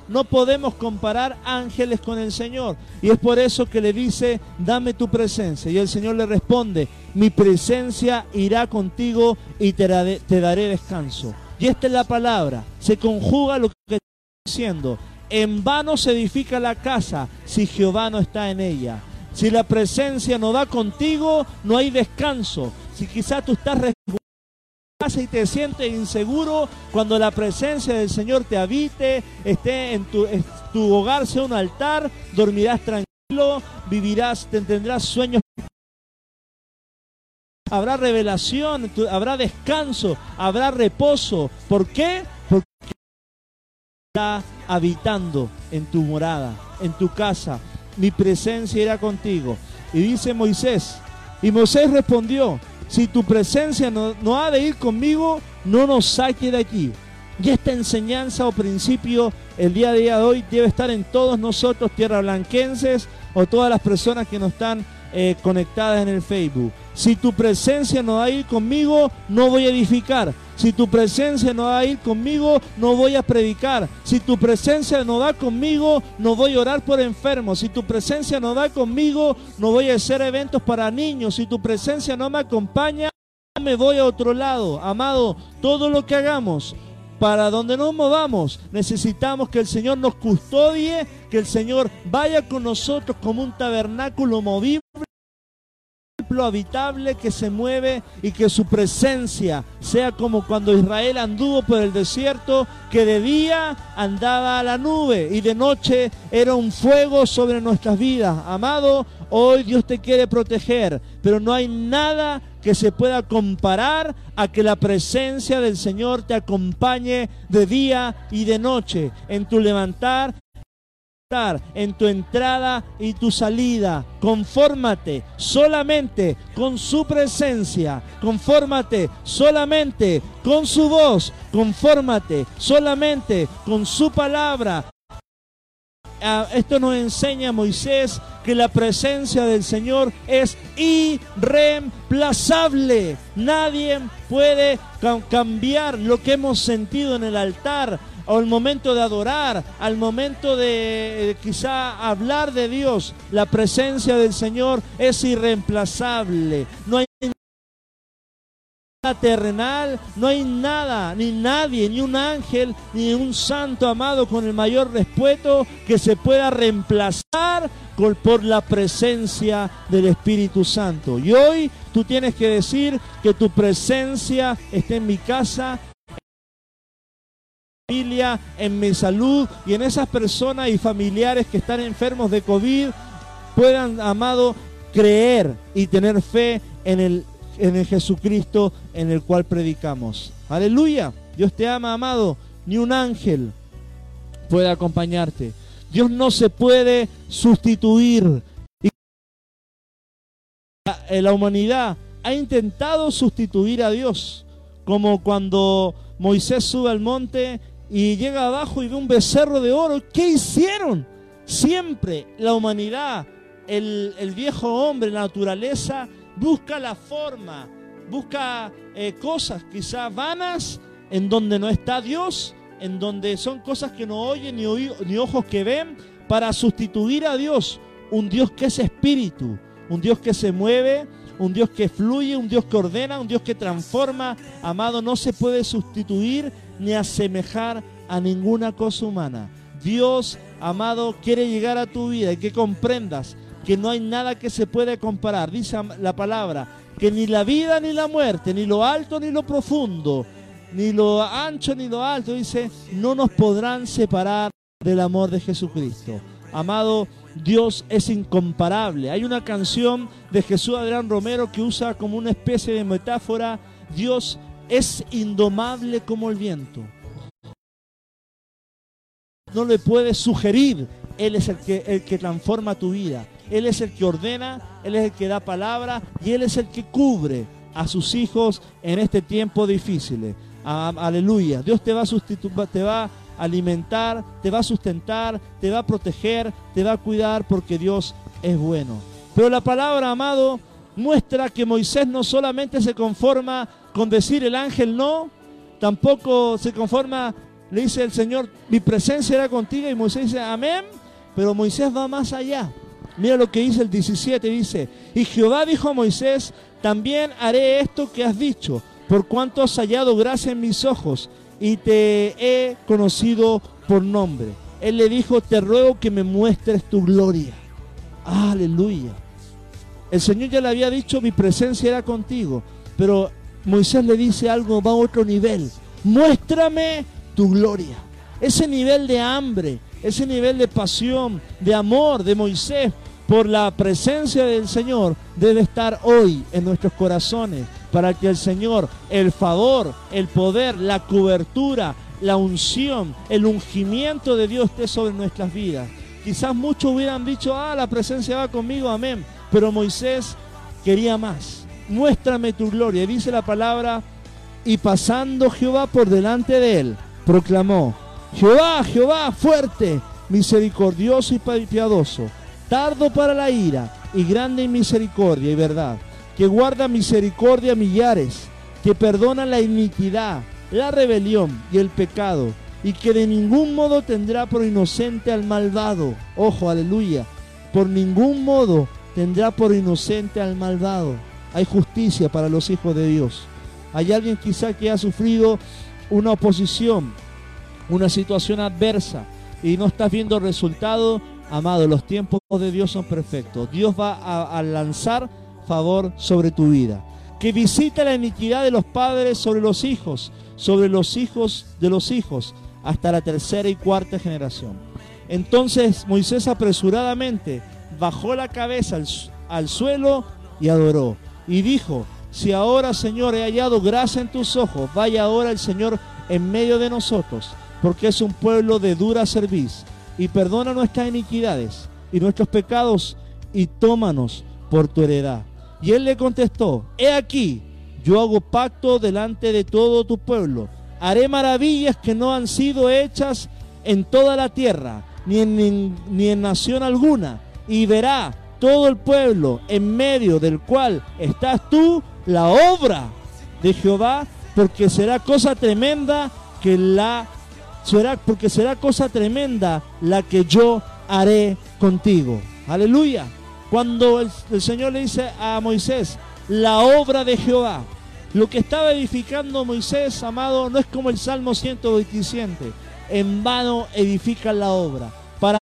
[SPEAKER 1] No podemos comparar ángeles con el Señor. Y es por eso que le dice, dame tu presencia. Y el Señor le responde, mi presencia irá contigo y te daré, descanso. Y esta es la palabra. Se conjuga lo que está diciendo. En vano se edifica la casa si Jehová no está en ella. Si la presencia no da contigo, no hay descanso. Si quizás tú estás y te sientes inseguro, cuando la presencia del Señor te habite, esté en tu, tu hogar, sea un altar, dormirás tranquilo, vivirás, te tendrás sueños. Habrá revelación, habrá descanso, habrá reposo. ¿Por qué? Porque está habitando en tu morada, en tu casa. Mi presencia irá contigo. Y dice Moisés, y Moisés respondió, si tu presencia no, ha de ir conmigo, no nos saque de aquí. Y esta enseñanza o principio el día de hoy debe estar en todos nosotros, tierra blanquenses, o todas las personas que nos están eh, conectadas en el Facebook. Si tu presencia no va a ir conmigo, no voy a edificar. Si tu presencia no va a ir conmigo, no voy a predicar. Si tu presencia no va conmigo, no voy a orar por enfermos. Si tu presencia no va conmigo, no voy a hacer eventos para niños. Si tu presencia no me acompaña, me voy a otro lado. Amado, todo lo que hagamos, para donde nos movamos, necesitamos que el Señor nos custodie, que el Señor vaya con nosotros como un tabernáculo movible habitable que se mueve y que su presencia sea como cuando Israel anduvo por el desierto, que de día andaba a la nube y de noche era un fuego sobre nuestras vidas. Amado, hoy Dios te quiere proteger, pero no hay nada que se pueda comparar a que la presencia del Señor te acompañe de día y de noche en tu levantar en tu entrada y tu salida. Confórmate solamente con su presencia. Confórmate solamente con su voz. Confórmate solamente con su palabra. Esto nos enseña Moisés que la presencia del Señor es irreemplazable. Nadie puede cambiar lo que hemos sentido en el altar al momento de adorar, al momento de eh, quizá hablar de Dios, la presencia del Señor es irreemplazable. No hay no hay nada, ni nadie, ni un ángel, ni un santo amado con el mayor respeto que se pueda reemplazar por la presencia del Espíritu Santo. Y hoy tú tienes que decir que tu presencia está en mi casa, familia, en mi salud y en esas personas y familiares que están enfermos de COVID puedan, amado, creer y tener fe en el, en el Jesucristo en el cual predicamos. Aleluya. Dios te ama, amado. Ni un ángel puede acompañarte. Dios no se puede sustituir. La humanidad ha intentado sustituir a Dios, como cuando Moisés sube al monte y llega abajo y ve un becerro de oro. ¿Qué hicieron? Siempre la humanidad, el, viejo hombre, la naturaleza, busca la forma, busca eh, cosas quizás vanas en donde no está Dios, en donde son cosas que no oyen ni, ni ojos que ven, para sustituir a Dios, un Dios que es espíritu, un Dios que se mueve, un Dios que fluye, un Dios que ordena, un Dios que transforma. Amado, no se puede sustituir ni asemejar a ninguna cosa humana. Dios, amado, quiere llegar a tu vida y que comprendas que no hay nada que se puede comparar. Dice la palabra, que ni la vida ni la muerte, ni lo alto ni lo profundo, ni lo ancho ni lo alto, dice, no nos podrán separar del amor de Jesucristo. Amado, Dios es incomparable. Hay una canción de Jesús Adrián Romero que usa como una especie de metáfora, Dios es indomable como el viento. No le puedes sugerir, Él es el que, el que transforma tu vida. Él es el que ordena, Él es el que da palabra y Él es el que cubre a sus hijos en este tiempo difícil. Aleluya. Dios te va a sustituir, te va a alimentar, te va a sustentar, te va a proteger, te va a cuidar porque Dios es bueno. Pero la palabra, amado, muestra que Moisés no solamente se conforma con decir el ángel no, tampoco se conforma, le dice el Señor, mi presencia era contigo y Moisés dice, amén, pero Moisés va más allá. Mira lo que dice el 17, dice, y Jehová dijo a Moisés, también haré esto que has dicho, por cuanto has hallado gracia en mis ojos y te he conocido por nombre. Él le dijo, te ruego que me muestres tu gloria. Aleluya. El Señor ya le había dicho, mi presencia era contigo, pero Moisés le dice algo, va a otro nivel. Muéstrame tu gloria. Ese nivel de hambre, ese nivel de pasión, de amor de Moisés por la presencia del Señor debe estar hoy en nuestros corazones para que el Señor, el favor, el poder, la cobertura, la unción, el ungimiento de Dios esté sobre nuestras vidas. Quizás muchos hubieran dicho, ah, la presencia va conmigo, amén. Pero Moisés quería más. Muéstrame tu gloria. Dice la palabra, y pasando Jehová por delante de él, proclamó, Jehová, Jehová, fuerte, misericordioso y piadoso, tardo para la ira y grande en misericordia y verdad que guarda misericordia a millares, que perdona la iniquidad, la rebelión y el pecado, y que de ningún modo tendrá por inocente al malvado. Ojo, aleluya. Por ningún modo tendrá por inocente al malvado. Hay justicia para los hijos de Dios. Hay alguien quizá que ha sufrido una oposición, una situación adversa y no estás viendo resultado, amado, los tiempos de Dios son perfectos. Dios va a, lanzar favor sobre tu vida. Que visita la iniquidad de los padres sobre los hijos, sobre los hijos de los hijos, hasta la tercera y cuarta generación. Entonces Moisés apresuradamente bajó la cabeza al, suelo y adoró. Y dijo, si ahora Señor he hallado gracia en tus ojos, vaya ahora el Señor en medio de nosotros, porque es un pueblo de dura cerviz, y perdona nuestras iniquidades y nuestros pecados, y tómanos por tu heredad. Y él le contestó, he aquí, yo hago pacto delante de todo tu pueblo, haré maravillas que no han sido hechas en toda la tierra, ni en, ni en nación alguna, y verá todo el pueblo en medio del cual estás tú la obra de Jehová, porque será cosa tremenda que la será porque será cosa tremenda la que yo haré contigo. Aleluya. Cuando el, Señor le dice a Moisés, la obra de Jehová, lo que estaba edificando Moisés, amado, no es como el Salmo 127. En vano edifican la obra. Para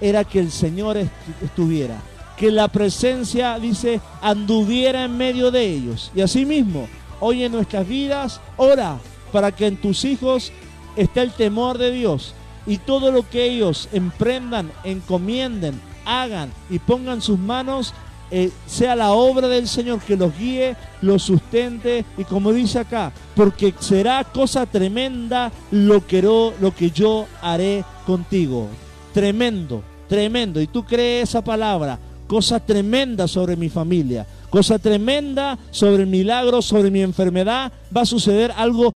[SPEAKER 1] era que el Señor estuviera, que la presencia, dice, anduviera en medio de ellos. Y asimismo, hoy en nuestras vidas, ora para que en tus hijos esté el temor de Dios y todo lo que ellos emprendan, encomienden, hagan y pongan sus manos eh, sea la obra del Señor que los guíe, los sustente y como dice acá, porque será cosa tremenda lo que, yo haré contigo. Tremendo, tremendo. Y tú crees esa palabra, cosa tremenda sobre mi familia, cosa tremenda sobre el milagro, sobre mi enfermedad. Va a suceder algo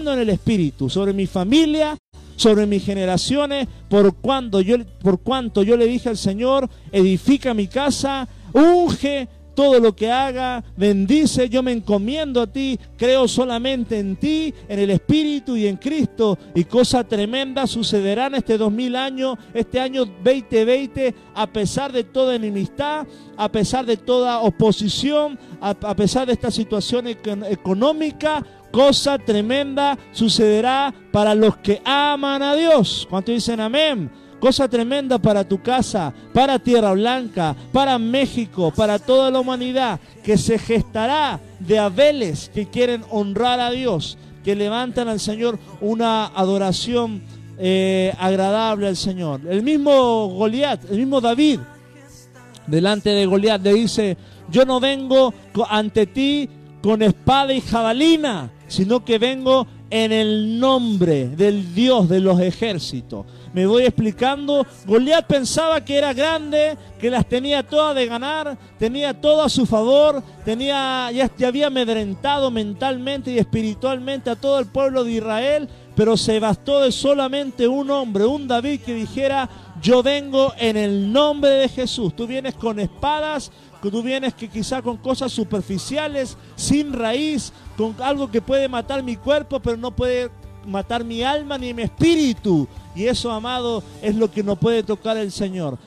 [SPEAKER 1] en el espíritu, sobre mi familia, sobre mis generaciones, por cuanto yo, por cuanto yo le dije al Señor, edifica mi casa, unge todo lo que haga, bendice, yo me encomiendo a ti, creo solamente en ti, en el Espíritu y en Cristo, y cosa tremenda sucederá en este 2000 años, este año 2020, a pesar de toda enemistad, a pesar de toda oposición, a, pesar de esta situación económica, cosa tremenda sucederá para los que aman a Dios. ¿Cuánto dicen amén? Cosa tremenda para tu casa, para Tierra Blanca, para México, para toda la humanidad, que se gestará de Abeles que quieren honrar a Dios, que levantan al Señor una adoración eh, agradable al Señor. El mismo Goliat, el mismo David, delante de Goliat le dice, yo no vengo ante ti con espada y jabalina, sino que vengo en el nombre del Dios de los ejércitos. Me voy explicando. Goliat pensaba que era grande, que las tenía todas de ganar, tenía todo a su favor, tenía, ya, ya había amedrentado mentalmente y espiritualmente a todo el pueblo de Israel, pero se bastó de solamente un hombre, un David que dijera, yo vengo en el nombre de Jesús. Tú vienes con espadas, tú vienes que quizá con cosas superficiales, sin raíz, con algo que puede matar mi cuerpo, pero no puede matar mi alma ni mi espíritu. Y eso, amado, es lo que no puede tocar el Señor.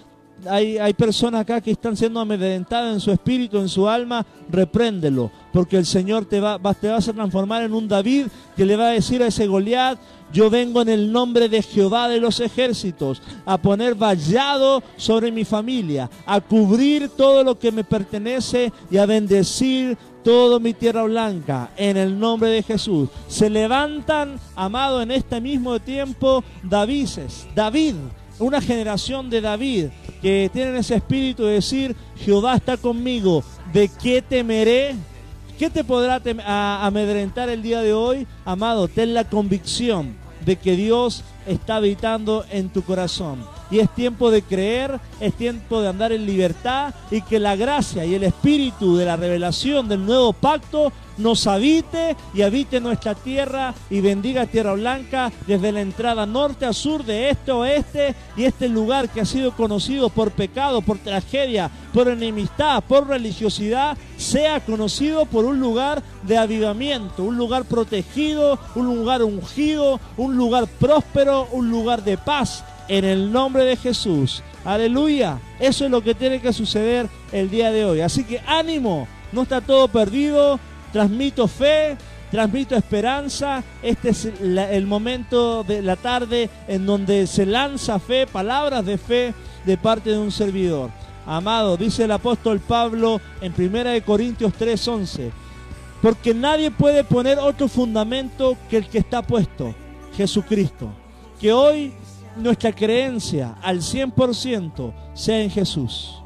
[SPEAKER 1] Hay, hay, personas acá que están siendo amedrentadas en su espíritu, en su alma, repréndelo, porque el Señor te va, te vas a transformar en un David que le va a decir a ese Goliat, yo vengo en el nombre de Jehová de los ejércitos a poner vallado sobre mi familia, a cubrir todo lo que me pertenece y a bendecir todo mi tierra blanca en el nombre de Jesús. Se levantan, amado, en este mismo tiempo, Davises, David, una generación de David que tienen ese espíritu de decir, Jehová está conmigo, ¿de qué temeré? ¿Qué te podrá amedrentar el día de hoy? Amado, ten la convicción de que Dios está habitando en tu corazón. Y es tiempo de creer, es tiempo de andar en libertad y que la gracia y el espíritu de la revelación del nuevo pacto nos habite y habite nuestra tierra y bendiga Tierra Blanca desde la entrada norte a sur, de este a oeste y este lugar que ha sido conocido por pecado, por tragedia, por enemistad, por religiosidad, sea conocido por un lugar de avivamiento, un lugar protegido, un lugar ungido, un lugar próspero, un lugar de paz en el nombre de Jesús. Aleluya. Eso es lo que tiene que suceder el día de hoy. Así que ánimo, no está todo perdido transmito fe, transmito esperanza. Este es el momento de la tarde en donde se lanza fe, palabras de fe de parte de un servidor. Amado, dice el apóstol Pablo en 1 Corintios 3:11, porque nadie puede poner otro fundamento que el que está puesto, Jesucristo. Que hoy nuestra creencia al 100% sea en Jesús,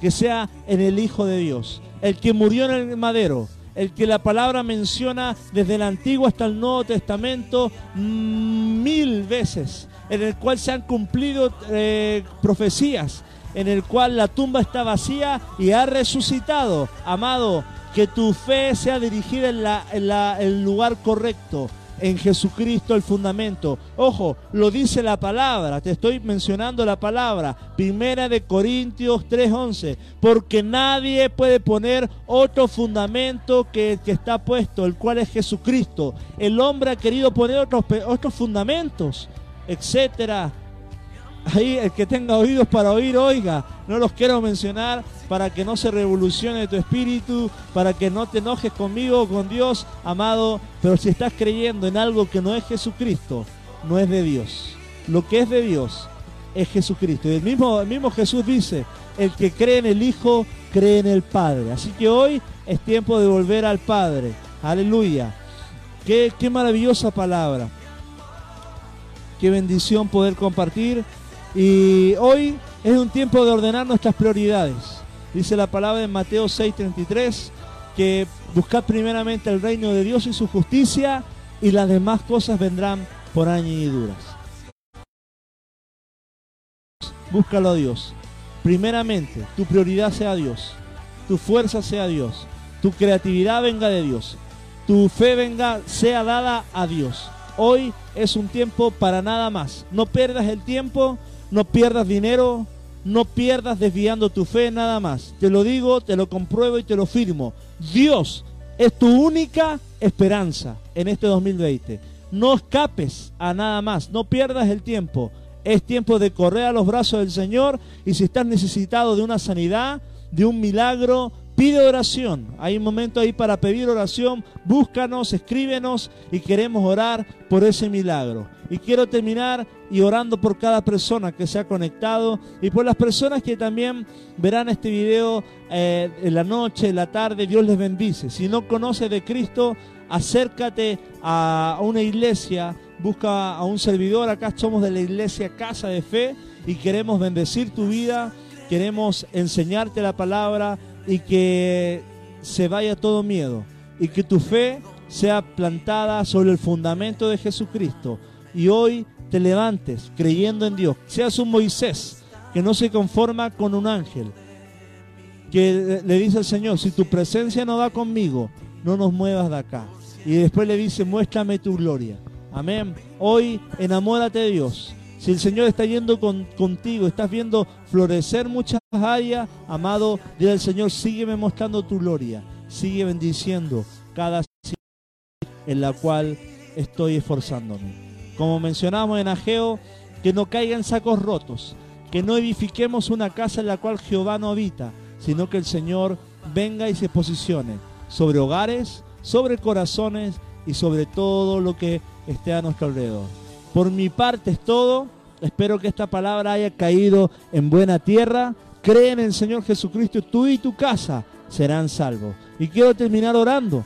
[SPEAKER 1] que sea en el Hijo de Dios, el que murió en el madero, el que la palabra menciona desde el Antiguo hasta el Nuevo Testamento mil veces, en el cual se han cumplido eh, profecías, en el cual la tumba está vacía y ha resucitado. Amado, que tu fe sea dirigida en, en el lugar correcto, en Jesucristo el fundamento. Ojo, lo dice la palabra, te estoy mencionando la palabra, Primera de Corintios 3:11, porque nadie puede poner otro fundamento que el que está puesto, el cual es Jesucristo. El hombre ha querido poner otros, otros fundamentos, etcétera Ahí el que tenga oídos para oír, oiga. No los quiero mencionar para que no se revolucione tu espíritu, para que no te enojes conmigo o con Dios, amado. Pero si estás creyendo en algo que no es Jesucristo, no es de Dios. Lo que es de Dios es Jesucristo. Y el mismo, el mismo Jesús dice, el que cree en el Hijo, cree en el Padre. Así que hoy es tiempo de volver al Padre. Aleluya. Qué, qué maravillosa palabra. Qué bendición poder compartir y hoy es un tiempo de ordenar nuestras prioridades. Dice la palabra en Mateo 6:33 que buscad primeramente el reino de Dios y su justicia y las demás cosas vendrán por añadiduras. Búscalo a Dios. Primeramente, tu prioridad sea Dios, tu fuerza sea Dios, tu creatividad venga de Dios, tu fe venga, sea dada a Dios. Hoy es un tiempo para nada más. No pierdas el tiempo no pierdas dinero, no pierdas desviando tu fe nada más. Te lo digo, te lo compruebo y te lo firmo. Dios es tu única esperanza en este 2020. No escapes a nada más, no pierdas el tiempo. Es tiempo de correr a los brazos del Señor y si estás necesitado de una sanidad, de un milagro, Pide oración. Hay un momento ahí para pedir oración. Búscanos, escríbenos y queremos orar por ese milagro. Y quiero terminar y orando por cada persona que se ha conectado y por las personas que también verán este video eh, en la noche, en la tarde. Dios les bendice. Si no conoces de Cristo, acércate a una iglesia, busca a un servidor. Acá somos de la iglesia Casa de Fe y queremos bendecir tu vida. Queremos enseñarte la palabra y que se vaya todo miedo y que tu fe sea plantada sobre el fundamento de Jesucristo y hoy te levantes creyendo en Dios, seas un Moisés que no se conforma con un ángel, que le dice al Señor, si tu presencia no va conmigo, no nos muevas de acá. Y después le dice, muéstrame tu gloria. Amén. Hoy enamórate de Dios. Si el Señor está yendo contigo, estás viendo florecer muchas áreas, amado, dile al Señor, sígueme mostrando tu gloria, sigue bendiciendo cada en la cual estoy esforzándome. Como mencionamos en Ageo, que no caigan sacos rotos, que no edifiquemos una casa en la cual Jehová no habita, sino que el Señor venga y se posicione sobre hogares, sobre corazones y sobre todo lo que esté a nuestro alrededor. Por mi parte es todo. Espero que esta palabra haya caído en buena tierra. Cree en el Señor Jesucristo, tú y tu casa serán salvos. Y quiero terminar orando.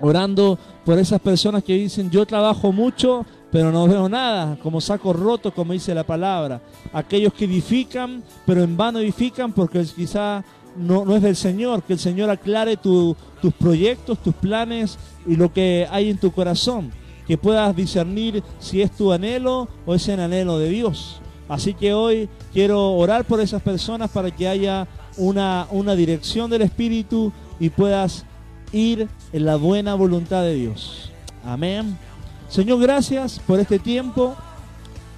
[SPEAKER 1] Orando por esas personas que dicen, yo trabajo mucho, pero no veo nada, como saco roto, como dice la palabra. Aquellos que edifican, pero en vano edifican porque quizá no, no es del Señor, que el Señor aclare tus proyectos, tus planes y lo que hay en tu corazón que puedas discernir si es tu anhelo o es el anhelo de Dios. Así que hoy quiero orar por esas personas para que haya una, una dirección del Espíritu y puedas ir en la buena voluntad de Dios. Amén. Señor, gracias por este tiempo.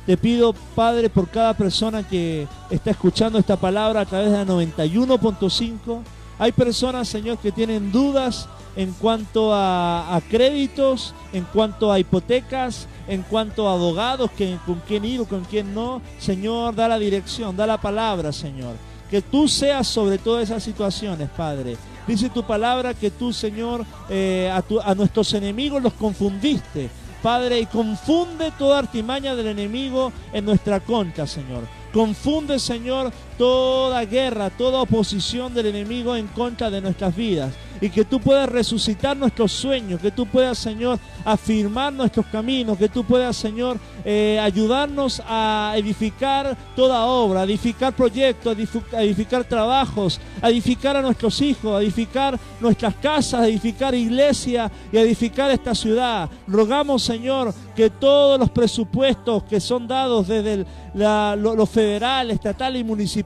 [SPEAKER 1] Te pido, Padre, por cada persona que está escuchando esta palabra a través de la 91.5. Hay personas, Señor, que tienen dudas en cuanto a, créditos, en cuanto a hipotecas, en cuanto a abogados, que, con quién ir con quién no. Señor, da la dirección, da la palabra, Señor. Que tú seas sobre todas esas situaciones, Padre. Dice tu palabra que tú, Señor, eh, a, a nuestros enemigos los confundiste. Padre, y confunde toda artimaña del enemigo en nuestra contra, Señor. Confunde, Señor, toda guerra, toda oposición del enemigo en contra de nuestras vidas y que tú puedas resucitar nuestros sueños, que tú puedas, Señor, afirmar nuestros caminos, que tú puedas, Señor, eh, ayudarnos a edificar toda obra, edificar proyectos, edificar trabajos, edificar a nuestros hijos, edificar nuestras casas, edificar iglesia y edificar esta ciudad. Rogamos, Señor, que todos los presupuestos que son dados desde lo, federal, estatal y municipal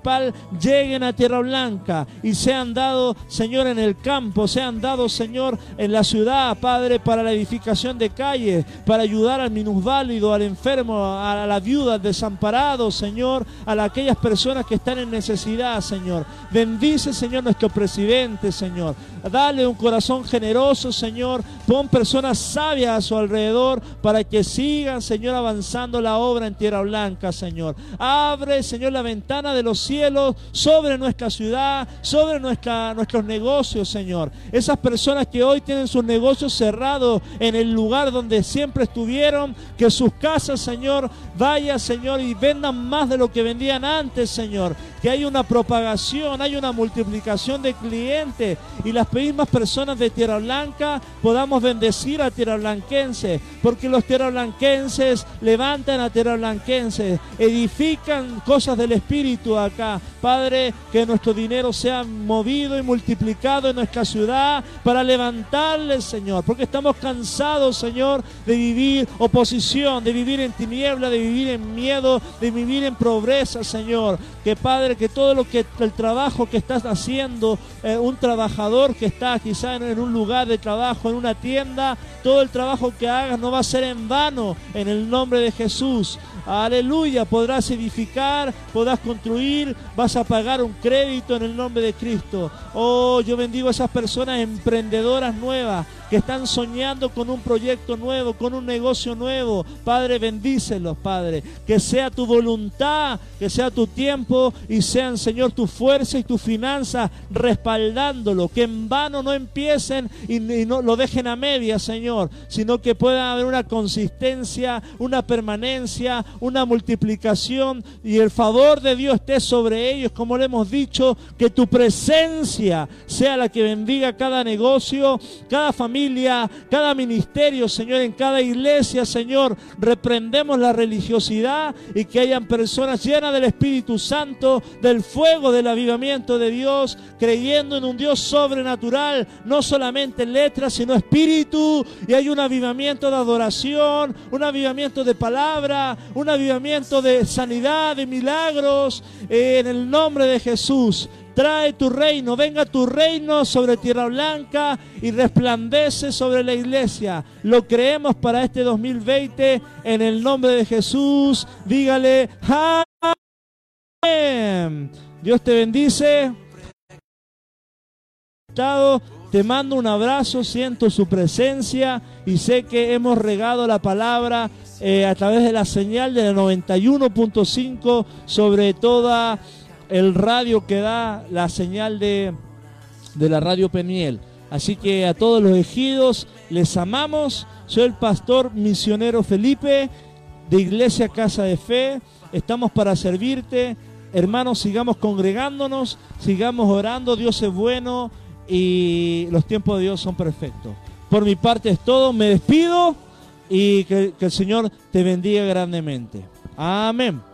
[SPEAKER 1] lleguen a Tierra Blanca y sean dados, Señor, en el campo, sean dados, Señor, en la ciudad, Padre, para la edificación de calles, para ayudar al minusválido, al enfermo, a la viuda, al desamparado, Señor, a aquellas personas que están en necesidad, Señor. Bendice, Señor, nuestro presidente, Señor. Dale un corazón generoso, Señor. Pon personas sabias a su alrededor para que sigan, Señor, avanzando la obra en Tierra Blanca, Señor. Abre, Señor, la ventana de los cielos sobre nuestra ciudad, sobre nuestra, nuestros negocios, Señor. Esas personas que hoy tienen sus negocios cerrados en el lugar donde siempre estuvieron, que sus casas, Señor, vaya, Señor, y vendan más de lo que vendían antes, Señor. Que hay una propagación, hay una multiplicación de clientes y las mismas personas de Tierra Blanca podamos bendecir a Tierra Blanquense, porque los Tierra blanquenses levantan a blanquenses, edifican cosas del Espíritu acá. Padre, que nuestro dinero sea movido y multiplicado en nuestra ciudad para levantarle, Señor, porque estamos cansados, Señor, de vivir oposición, de vivir en tiniebla, de vivir en miedo, de vivir en pobreza, Señor. Que Padre, que todo lo que el trabajo que estás haciendo, eh, un trabajador que está quizá en, en un lugar de trabajo, en una tienda, todo el trabajo que hagas no va a ser en vano en el nombre de Jesús. Aleluya, podrás edificar, podrás construir, vas a pagar un crédito en el nombre de Cristo. Oh, yo bendigo a esas personas emprendedoras nuevas que están soñando con un proyecto nuevo, con un negocio nuevo. Padre, bendícelos, Padre. Que sea tu voluntad, que sea tu tiempo y sean, Señor, tu fuerza y tu finanza respaldándolo. Que en vano no empiecen y, no lo dejen a media, Señor, sino que pueda haber una consistencia, una permanencia, una multiplicación y el favor de Dios esté sobre ellos, como le hemos dicho, que tu presencia sea la que bendiga cada negocio, cada familia, cada ministerio, Señor, en cada iglesia, Señor. Reprendemos la religiosidad y que hayan personas llenas del Espíritu Santo, del fuego del avivamiento de Dios, creyendo en un Dios sobrenatural, no solamente en letras, sino espíritu, y hay un avivamiento de adoración, un avivamiento de palabra, un avivamiento de sanidad, de milagros, en el nombre de Jesús. Trae tu reino, venga tu reino sobre Tierra Blanca y resplandece sobre la iglesia. Lo creemos para este 2020 en el nombre de Jesús. Dígale, amén. Dios te bendice. Te mando un abrazo, siento su presencia y sé que hemos regado la palabra eh, a través de la señal de la 91.5 sobre toda el radio que da la señal de, de la radio Peniel. Así que a todos los ejidos les amamos. Soy el pastor misionero Felipe de Iglesia Casa de Fe. Estamos para servirte. Hermanos, sigamos congregándonos, sigamos orando. Dios es bueno y los tiempos de Dios son perfectos. Por mi parte es todo. Me despido y que, que el Señor te bendiga grandemente. Amén.